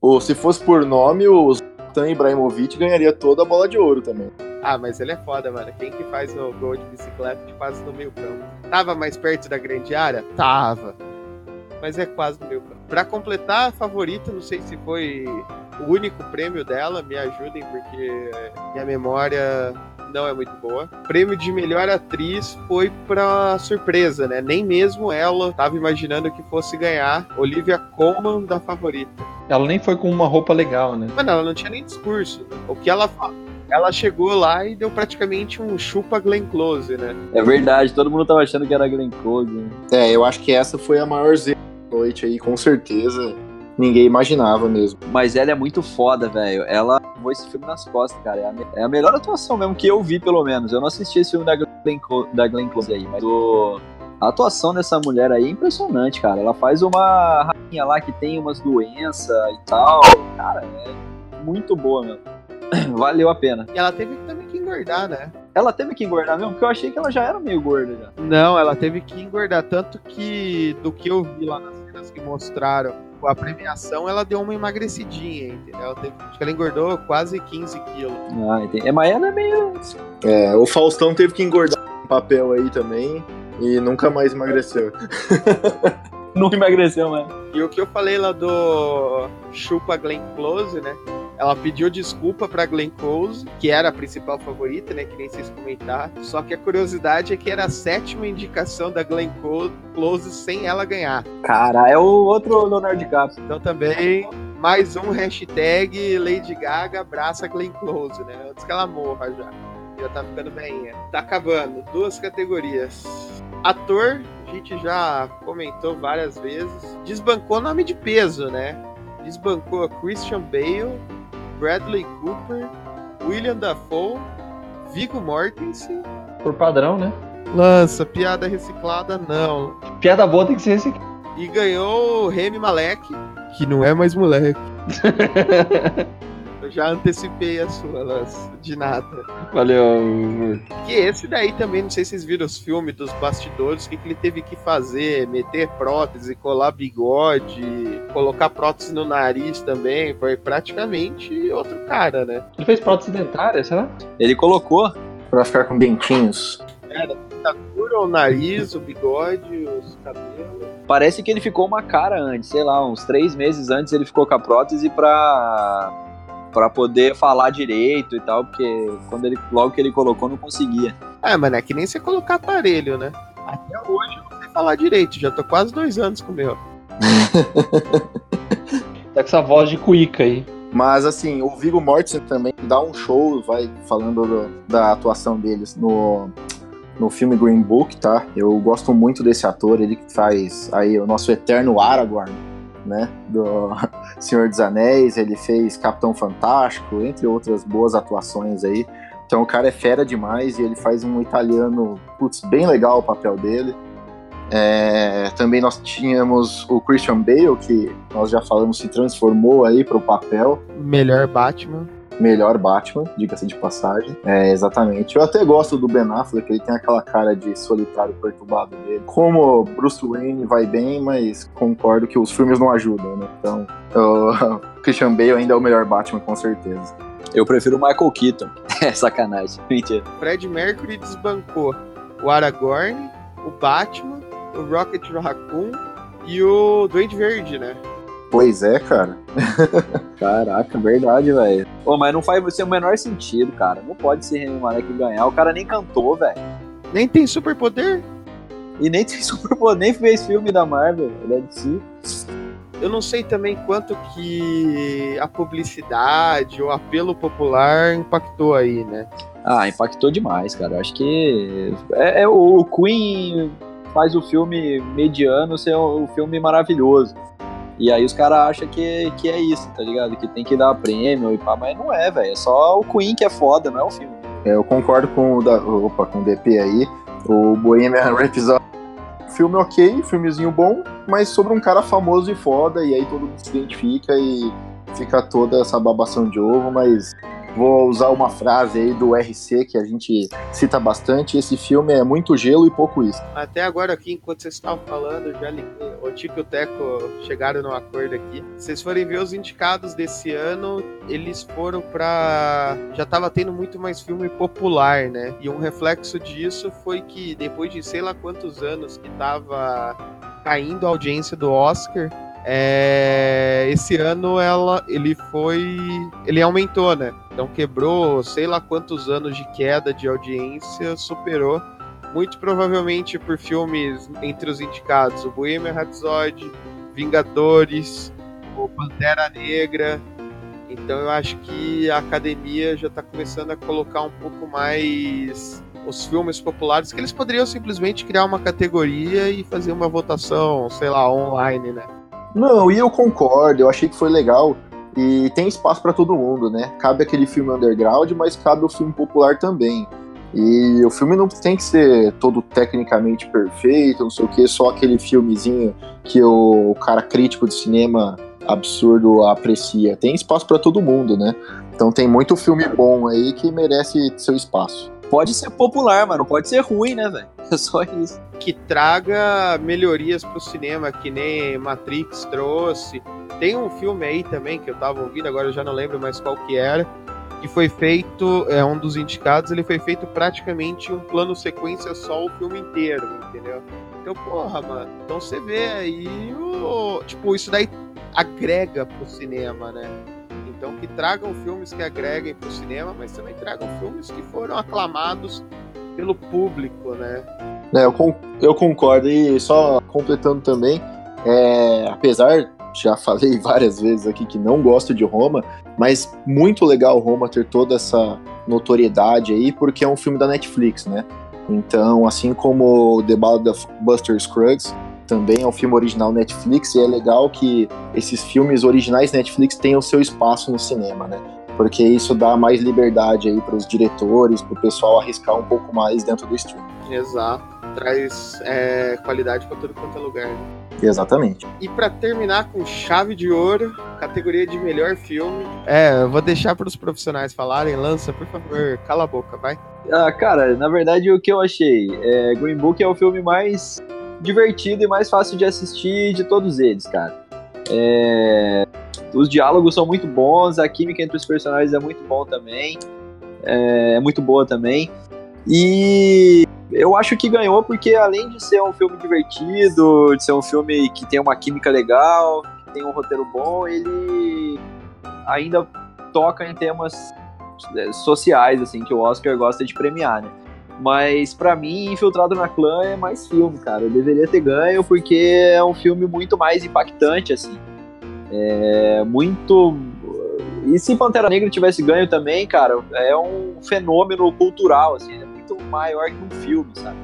Ou se fosse por nome, o Zlatan Ibrahimovic ganharia toda a bola de ouro também. Ah, mas ele é foda, mano. Quem que faz o gol de bicicleta de quase no meio campo? Tava mais perto da grande área? Tava. Mas é quase campo. Pra completar a favorita, não sei se foi o único prêmio dela, me ajudem, porque minha memória não é muito boa. Prêmio de melhor atriz foi pra surpresa, né? Nem mesmo ela tava imaginando que fosse ganhar Olivia Colman da favorita. Ela nem foi com uma roupa legal, né? Mano, ela não tinha nem discurso. O que ela fala? Ela chegou lá e deu praticamente um chupa Glenn Close, né? É verdade, todo mundo tava achando que era Glenn Close. Né? É, eu acho que essa foi a maior zebra noite aí, com certeza. Ninguém imaginava mesmo. Mas ela é muito foda, velho. Ela levou esse filme nas costas, cara. É a, me- é a melhor atuação mesmo que eu vi, pelo menos. Eu não assisti esse filme da Glenn, Clo- da Glenn Close aí, mas o- a atuação dessa mulher aí é impressionante, cara. Ela faz uma rainha lá que tem umas doenças e tal. Cara, é muito boa, meu. Valeu a pena. E ela teve também engordar, né? Ela teve que engordar mesmo, porque eu achei que ela já era meio gorda já. Não, ela teve que engordar. Tanto que, do que eu vi lá nas cenas que mostraram com a premiação, ela deu uma emagrecidinha, entendeu? Ela teve- acho que ela engordou quase 15 quilos. Ah, entendi. É, mas ela é meio. É, o Faustão teve que engordar um papel aí também e nunca mais emagreceu. Não emagreceu, mais. E o que eu falei lá do Chupa Glenn Close, né? Ela pediu desculpa pra Glenn Close, que era a principal favorita, né? Que nem vocês comentaram. Só que a curiosidade é que era a sétima indicação da Glenn Clo- Close sem ela ganhar. Cara, é o outro Leonardo DiCaprio. Então também mais um hashtag Lady Gaga abraça Glenn Close, né? Antes que ela morra já. Já tá ficando bem. Tá acabando. Duas categorias. Ator, a gente já comentou várias vezes. Desbancou nome de peso, né? Desbancou Christian Bale, Bradley Cooper, William Dafoe, Viggo Mortensen. Por padrão, né? Lança, piada reciclada, não. Piada boa tem que ser aqui. E ganhou o Remy Malek, que não é mais moleque. Eu já antecipei a sua, Lança, de nada. Valeu. Que esse daí também, não sei se vocês viram os filmes dos bastidores, o que, que ele teve que fazer, meter prótese, colar bigode, colocar prótese no nariz também, foi praticamente outro cara, né? Ele fez prótese dentária, será? Ele colocou. Pra ficar com dentinhos. Cura o nariz, o bigode, os cabelos. Parece que ele ficou uma cara antes, sei lá, uns três meses antes ele ficou com a prótese pra, pra poder falar direito e tal, porque quando ele, logo que ele colocou não conseguia. É, mano, é que nem você colocar aparelho, né? Até hoje eu não sei falar direito, já tô quase dois anos com o meu. Tá com essa voz de cuíca aí. Mas assim, o Viggo Mortensen também dá um show, vai falando do- da atuação deles no, no filme Green Book, tá? Eu gosto muito desse ator, ele que faz aí o nosso eterno Aragorn, né? Do Senhor dos Anéis, ele fez Capitão Fantástico, entre outras boas atuações aí. Então o cara é fera demais e ele faz um italiano, putz, bem legal o papel dele. É, também nós tínhamos o Christian Bale, que nós já falamos se transformou aí para o papel Melhor Batman. Melhor Batman, diga-se de passagem. É, exatamente. Eu até gosto do Ben Affleck, ele tem aquela cara de solitário perturbado dele. Como Bruce Wayne vai bem, mas concordo que os filmes não ajudam, né? Então, o Christian Bale ainda é o melhor Batman, com certeza. Eu prefiro o Michael Keaton. É sacanagem. Mentira. Fred Mercury desbancou o Aragorn, o Batman, o Rocket Raccoon e o Duende Verde, né? Pois é, cara. Caraca, verdade, velho. Pô, mas não faz você o menor sentido, cara. Não pode ser Remy Malek ganhar. O cara nem cantou, velho. Nem tem superpoder? E nem tem superpoder, nem fez filme da Marvel. Ele é de si. Eu não sei também quanto que a publicidade, o apelo popular impactou aí, né? Ah, impactou demais, cara. Eu Acho que é, é o Queen faz o filme mediano ser um filme maravilhoso. E aí os caras acham que, que é isso, tá ligado? Que tem que dar prêmio e pá, mas não é, velho. É só o Queen que é foda, não é o filme. É, Eu concordo com o, da, opa, com o DP aí. O Bohemian Rhapsody. Filme ok, filmezinho bom, mas sobre um cara famoso e foda, e aí todo mundo se identifica e fica toda essa babação de ovo, mas vou usar uma frase aí do RC que a gente cita bastante. Esse filme é muito gelo e pouco isso. Até agora aqui, enquanto vocês estavam falando, já liguei. O Tico e o Teco chegaram num acordo aqui. Se vocês forem ver os indicados desse ano, eles foram pra. Já tava tendo muito mais filme popular, né? E um reflexo disso foi que depois de sei lá quantos anos que tava caindo a audiência do Oscar, é, esse ano ela, ele foi, ele aumentou, né? Então quebrou, sei lá quantos anos de queda de audiência, superou muito provavelmente por filmes entre os indicados, o Bohemian Rhapsody, Vingadores, o Pantera Negra. Então eu acho que a academia já está começando a colocar um pouco mais os filmes populares, que eles poderiam simplesmente criar uma categoria e fazer uma votação, sei lá, online, né? Não, e eu concordo, eu achei que foi legal. E tem espaço pra todo mundo, né? Cabe aquele filme underground, mas cabe o filme popular também. E o filme não tem que ser todo tecnicamente perfeito, não sei o que, só aquele filmezinho que o cara crítico de cinema absurdo aprecia. Tem espaço pra todo mundo, né? Então tem muito filme bom aí que merece seu espaço. Pode ser popular, mas não pode ser ruim, né, velho? É só isso. que traga melhorias pro cinema, que nem Matrix trouxe. Tem um filme aí também que eu tava ouvindo, agora eu já não lembro mais qual que era, que foi feito, é um dos indicados, ele foi feito praticamente um plano sequência só o filme inteiro, entendeu? Então, porra, mano, então você vê aí o. Tipo, isso daí agrega pro cinema, né? Então que tragam filmes que agreguem pro cinema, mas também tragam filmes que foram aclamados pelo público, né? É, eu, con- eu concordo. E só completando também, é, apesar, já falei várias vezes aqui que não gosto de Roma, mas muito legal Roma ter toda essa notoriedade aí, porque é um filme da Netflix, né? Então, assim como The Ballad of Buster Scruggs, também é um filme original Netflix, e é legal que esses filmes originais Netflix tenham seu espaço no cinema, né? porque isso dá mais liberdade aí para os diretores, para o pessoal arriscar um pouco mais dentro do stream. Exato. Traz é, qualidade para tudo quanto é lugar. Né? Exatamente. E para terminar com chave de ouro, categoria de melhor filme. É, eu vou deixar para os profissionais falarem. Lança, por favor, cala a boca, vai. Ah, cara, na verdade o que eu achei, é, Green Book é o filme mais divertido e mais fácil de assistir de todos eles, cara. É, os diálogos são muito bons, a química entre os personagens é muito bom também, é, é muito boa também. E eu acho que ganhou porque além de ser um filme divertido, de ser um filme que tem uma química legal, que tem um roteiro bom, ele ainda toca em temas é, sociais, assim, que o Oscar gosta de premiar, né? Mas para mim, Infiltrado na Clã é mais filme, cara. Eu deveria ter ganho porque é um filme muito mais impactante, assim. É muito. E se Pantera Negra tivesse ganho também, cara, é um fenômeno cultural, assim. É muito maior que um filme, sabe?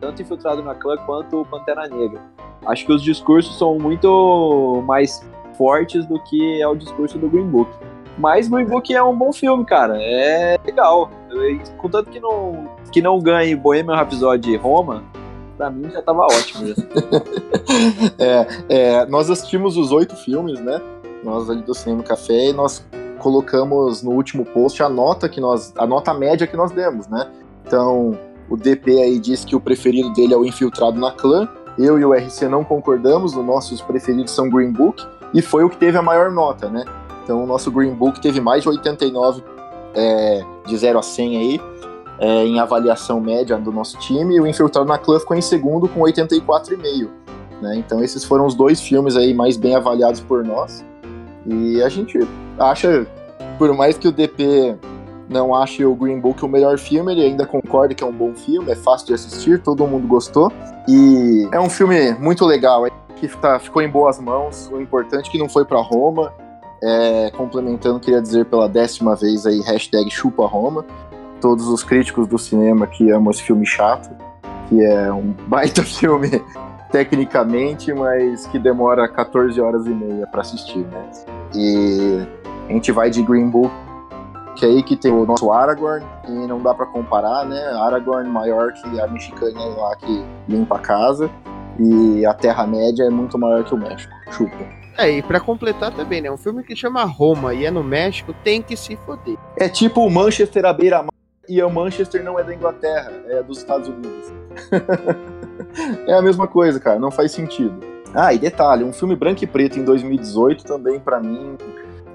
Tanto Infiltrado na Clã quanto Pantera Negra. Acho que os discursos são muito mais fortes do que é o discurso do Green Book. Mas Green Book é um bom filme, cara. É legal. Contanto que não, que não ganhe Bohemian Rhapsody e Roma, pra mim já tava ótimo. é, é, nós assistimos os oito filmes, né? Nós ali do Cinema Café e nós colocamos no último post a nota que nós, a nota média que nós demos, né? Então, o DP aí disse que o preferido dele é o Infiltrado na Clã. Eu e o RC não concordamos, os nossos preferidos são Green Book, e foi o que teve a maior nota, né? Então o nosso Green Book teve mais de 89 é, de 0 a 100 aí, é, em avaliação média do nosso time, e o Infiltrado na Clã ficou em segundo com 84,5. Né? Então esses foram os dois filmes aí mais bem avaliados por nós. E a gente acha, por mais que o DP não ache o Green Book o melhor filme, ele ainda concorda que é um bom filme, é fácil de assistir, todo mundo gostou. E é um filme muito legal, que tá, ficou em boas mãos. O importante é que não foi para Roma, é, complementando, queria dizer pela décima vez aí, hashtag chupa Roma. Todos os críticos do cinema que amam esse filme chato, que é um baita filme tecnicamente, mas que demora 14 horas e meia para assistir, né? E a gente vai de Green Book, que é aí que tem o nosso Aragorn, e não dá para comparar, né? Aragorn maior que a mexicana lá que limpa a casa, e a Terra-média é muito maior que o México. Chupa. É, e pra completar também, né? Um filme que chama Roma e é no México, tem que se foder. É tipo o Manchester à beira-mar e o Manchester não é da Inglaterra, é dos Estados Unidos. é a mesma coisa, cara, não faz sentido. Ah, e detalhe, um filme branco e preto em 2018 também, para mim,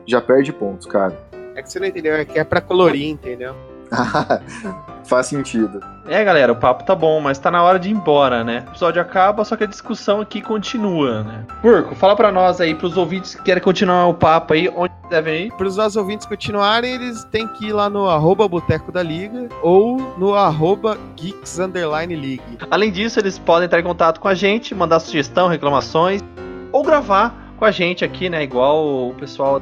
já perde pontos, cara. É que você não entendeu, é que é pra colorir, entendeu? Faz sentido. É, galera, o papo tá bom, mas tá na hora de ir embora, né? O episódio acaba, só que a discussão aqui continua, né? Burco, fala pra nós aí, pros ouvintes que querem continuar o papo aí, onde devem ir? Pros nossos ouvintes continuarem, eles têm que ir lá no arroba Boteco da Liga ou no arroba Geeks Underline League. Além disso, eles podem entrar em contato com a gente, mandar sugestão, reclamações, ou gravar com a gente aqui, né? Igual o pessoal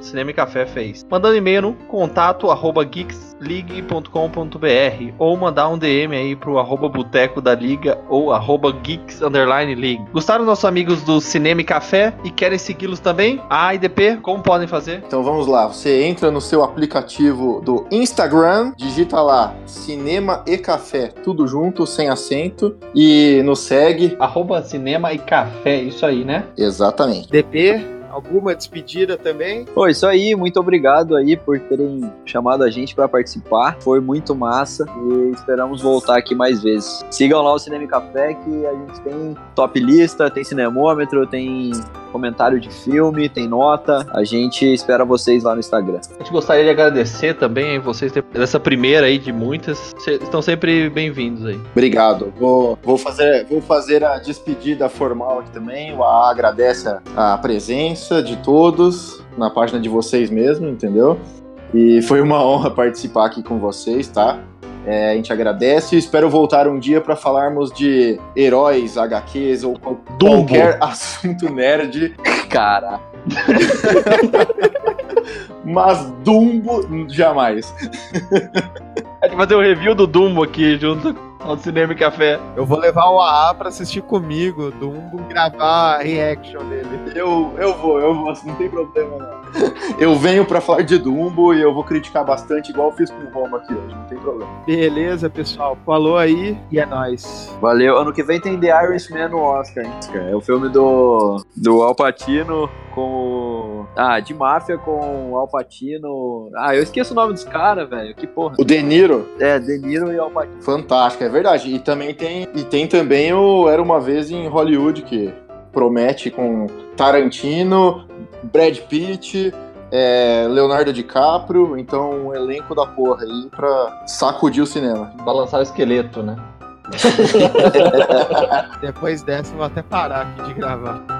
Cinema e Café fez. Mandando e-mail no contato arroba geeksleague.com.br ou mandar um DM aí pro arroba boteco da liga ou arroba geeks underline league. Gostaram nossos amigos do Cinema e Café e querem segui-los também? A IDP, como podem fazer? Então vamos lá, você entra no seu aplicativo do Instagram, digita lá Cinema e Café, tudo junto, sem acento, e nos segue. Arroba Cinema e Café, isso aí, né? Exatamente. DP, alguma despedida também? Pô, isso aí, muito obrigado aí por terem chamado a gente para participar. Foi muito massa e esperamos voltar aqui mais vezes. Sigam lá o Cinema Café que a gente tem top lista, tem cinemômetro, tem comentário de filme, tem nota. A gente espera vocês lá no Instagram. A gente gostaria de agradecer também a vocês dessa primeira aí de muitas. Vocês estão sempre bem-vindos aí. Obrigado. Vou, vou, fazer, vou fazer a despedida formal aqui também. O AA agradece a, a presença de todos na página de vocês mesmo, entendeu? E foi uma honra participar aqui com vocês, tá? É, a gente agradece e espero voltar um dia para falarmos de heróis, HQs ou qual, qualquer assunto nerd. Cara. Mas Dumbo jamais. A gente vai fazer um review do Dumbo aqui junto Ao cinema e café. Eu vou levar o AA pra assistir comigo, Dumbo, gravar a reaction dele. Eu, eu vou, eu vou, não tem problema não. Eu venho pra falar de Dumbo e eu vou criticar bastante, igual eu fiz com o Roma aqui hoje, não tem problema. Beleza, pessoal. Falou aí e é nóis. Valeu. Ano que vem tem The Irishman no Oscar, hein? É o filme do, do Al Pacino com o... Ah, de máfia com o Al Pacino... Ah, eu esqueço o nome dos caras, velho. Que porra. O De Niro, É, De Niro e Al Pacino. fantástico, é verdade. E também tem, e tem também o Era Uma Vez em Hollywood, que promete com Tarantino, Brad Pitt, é, Leonardo DiCaprio, então um elenco da porra aí pra sacudir o cinema. Balançar o esqueleto, né? Depois dessa, eu vou até parar aqui de gravar.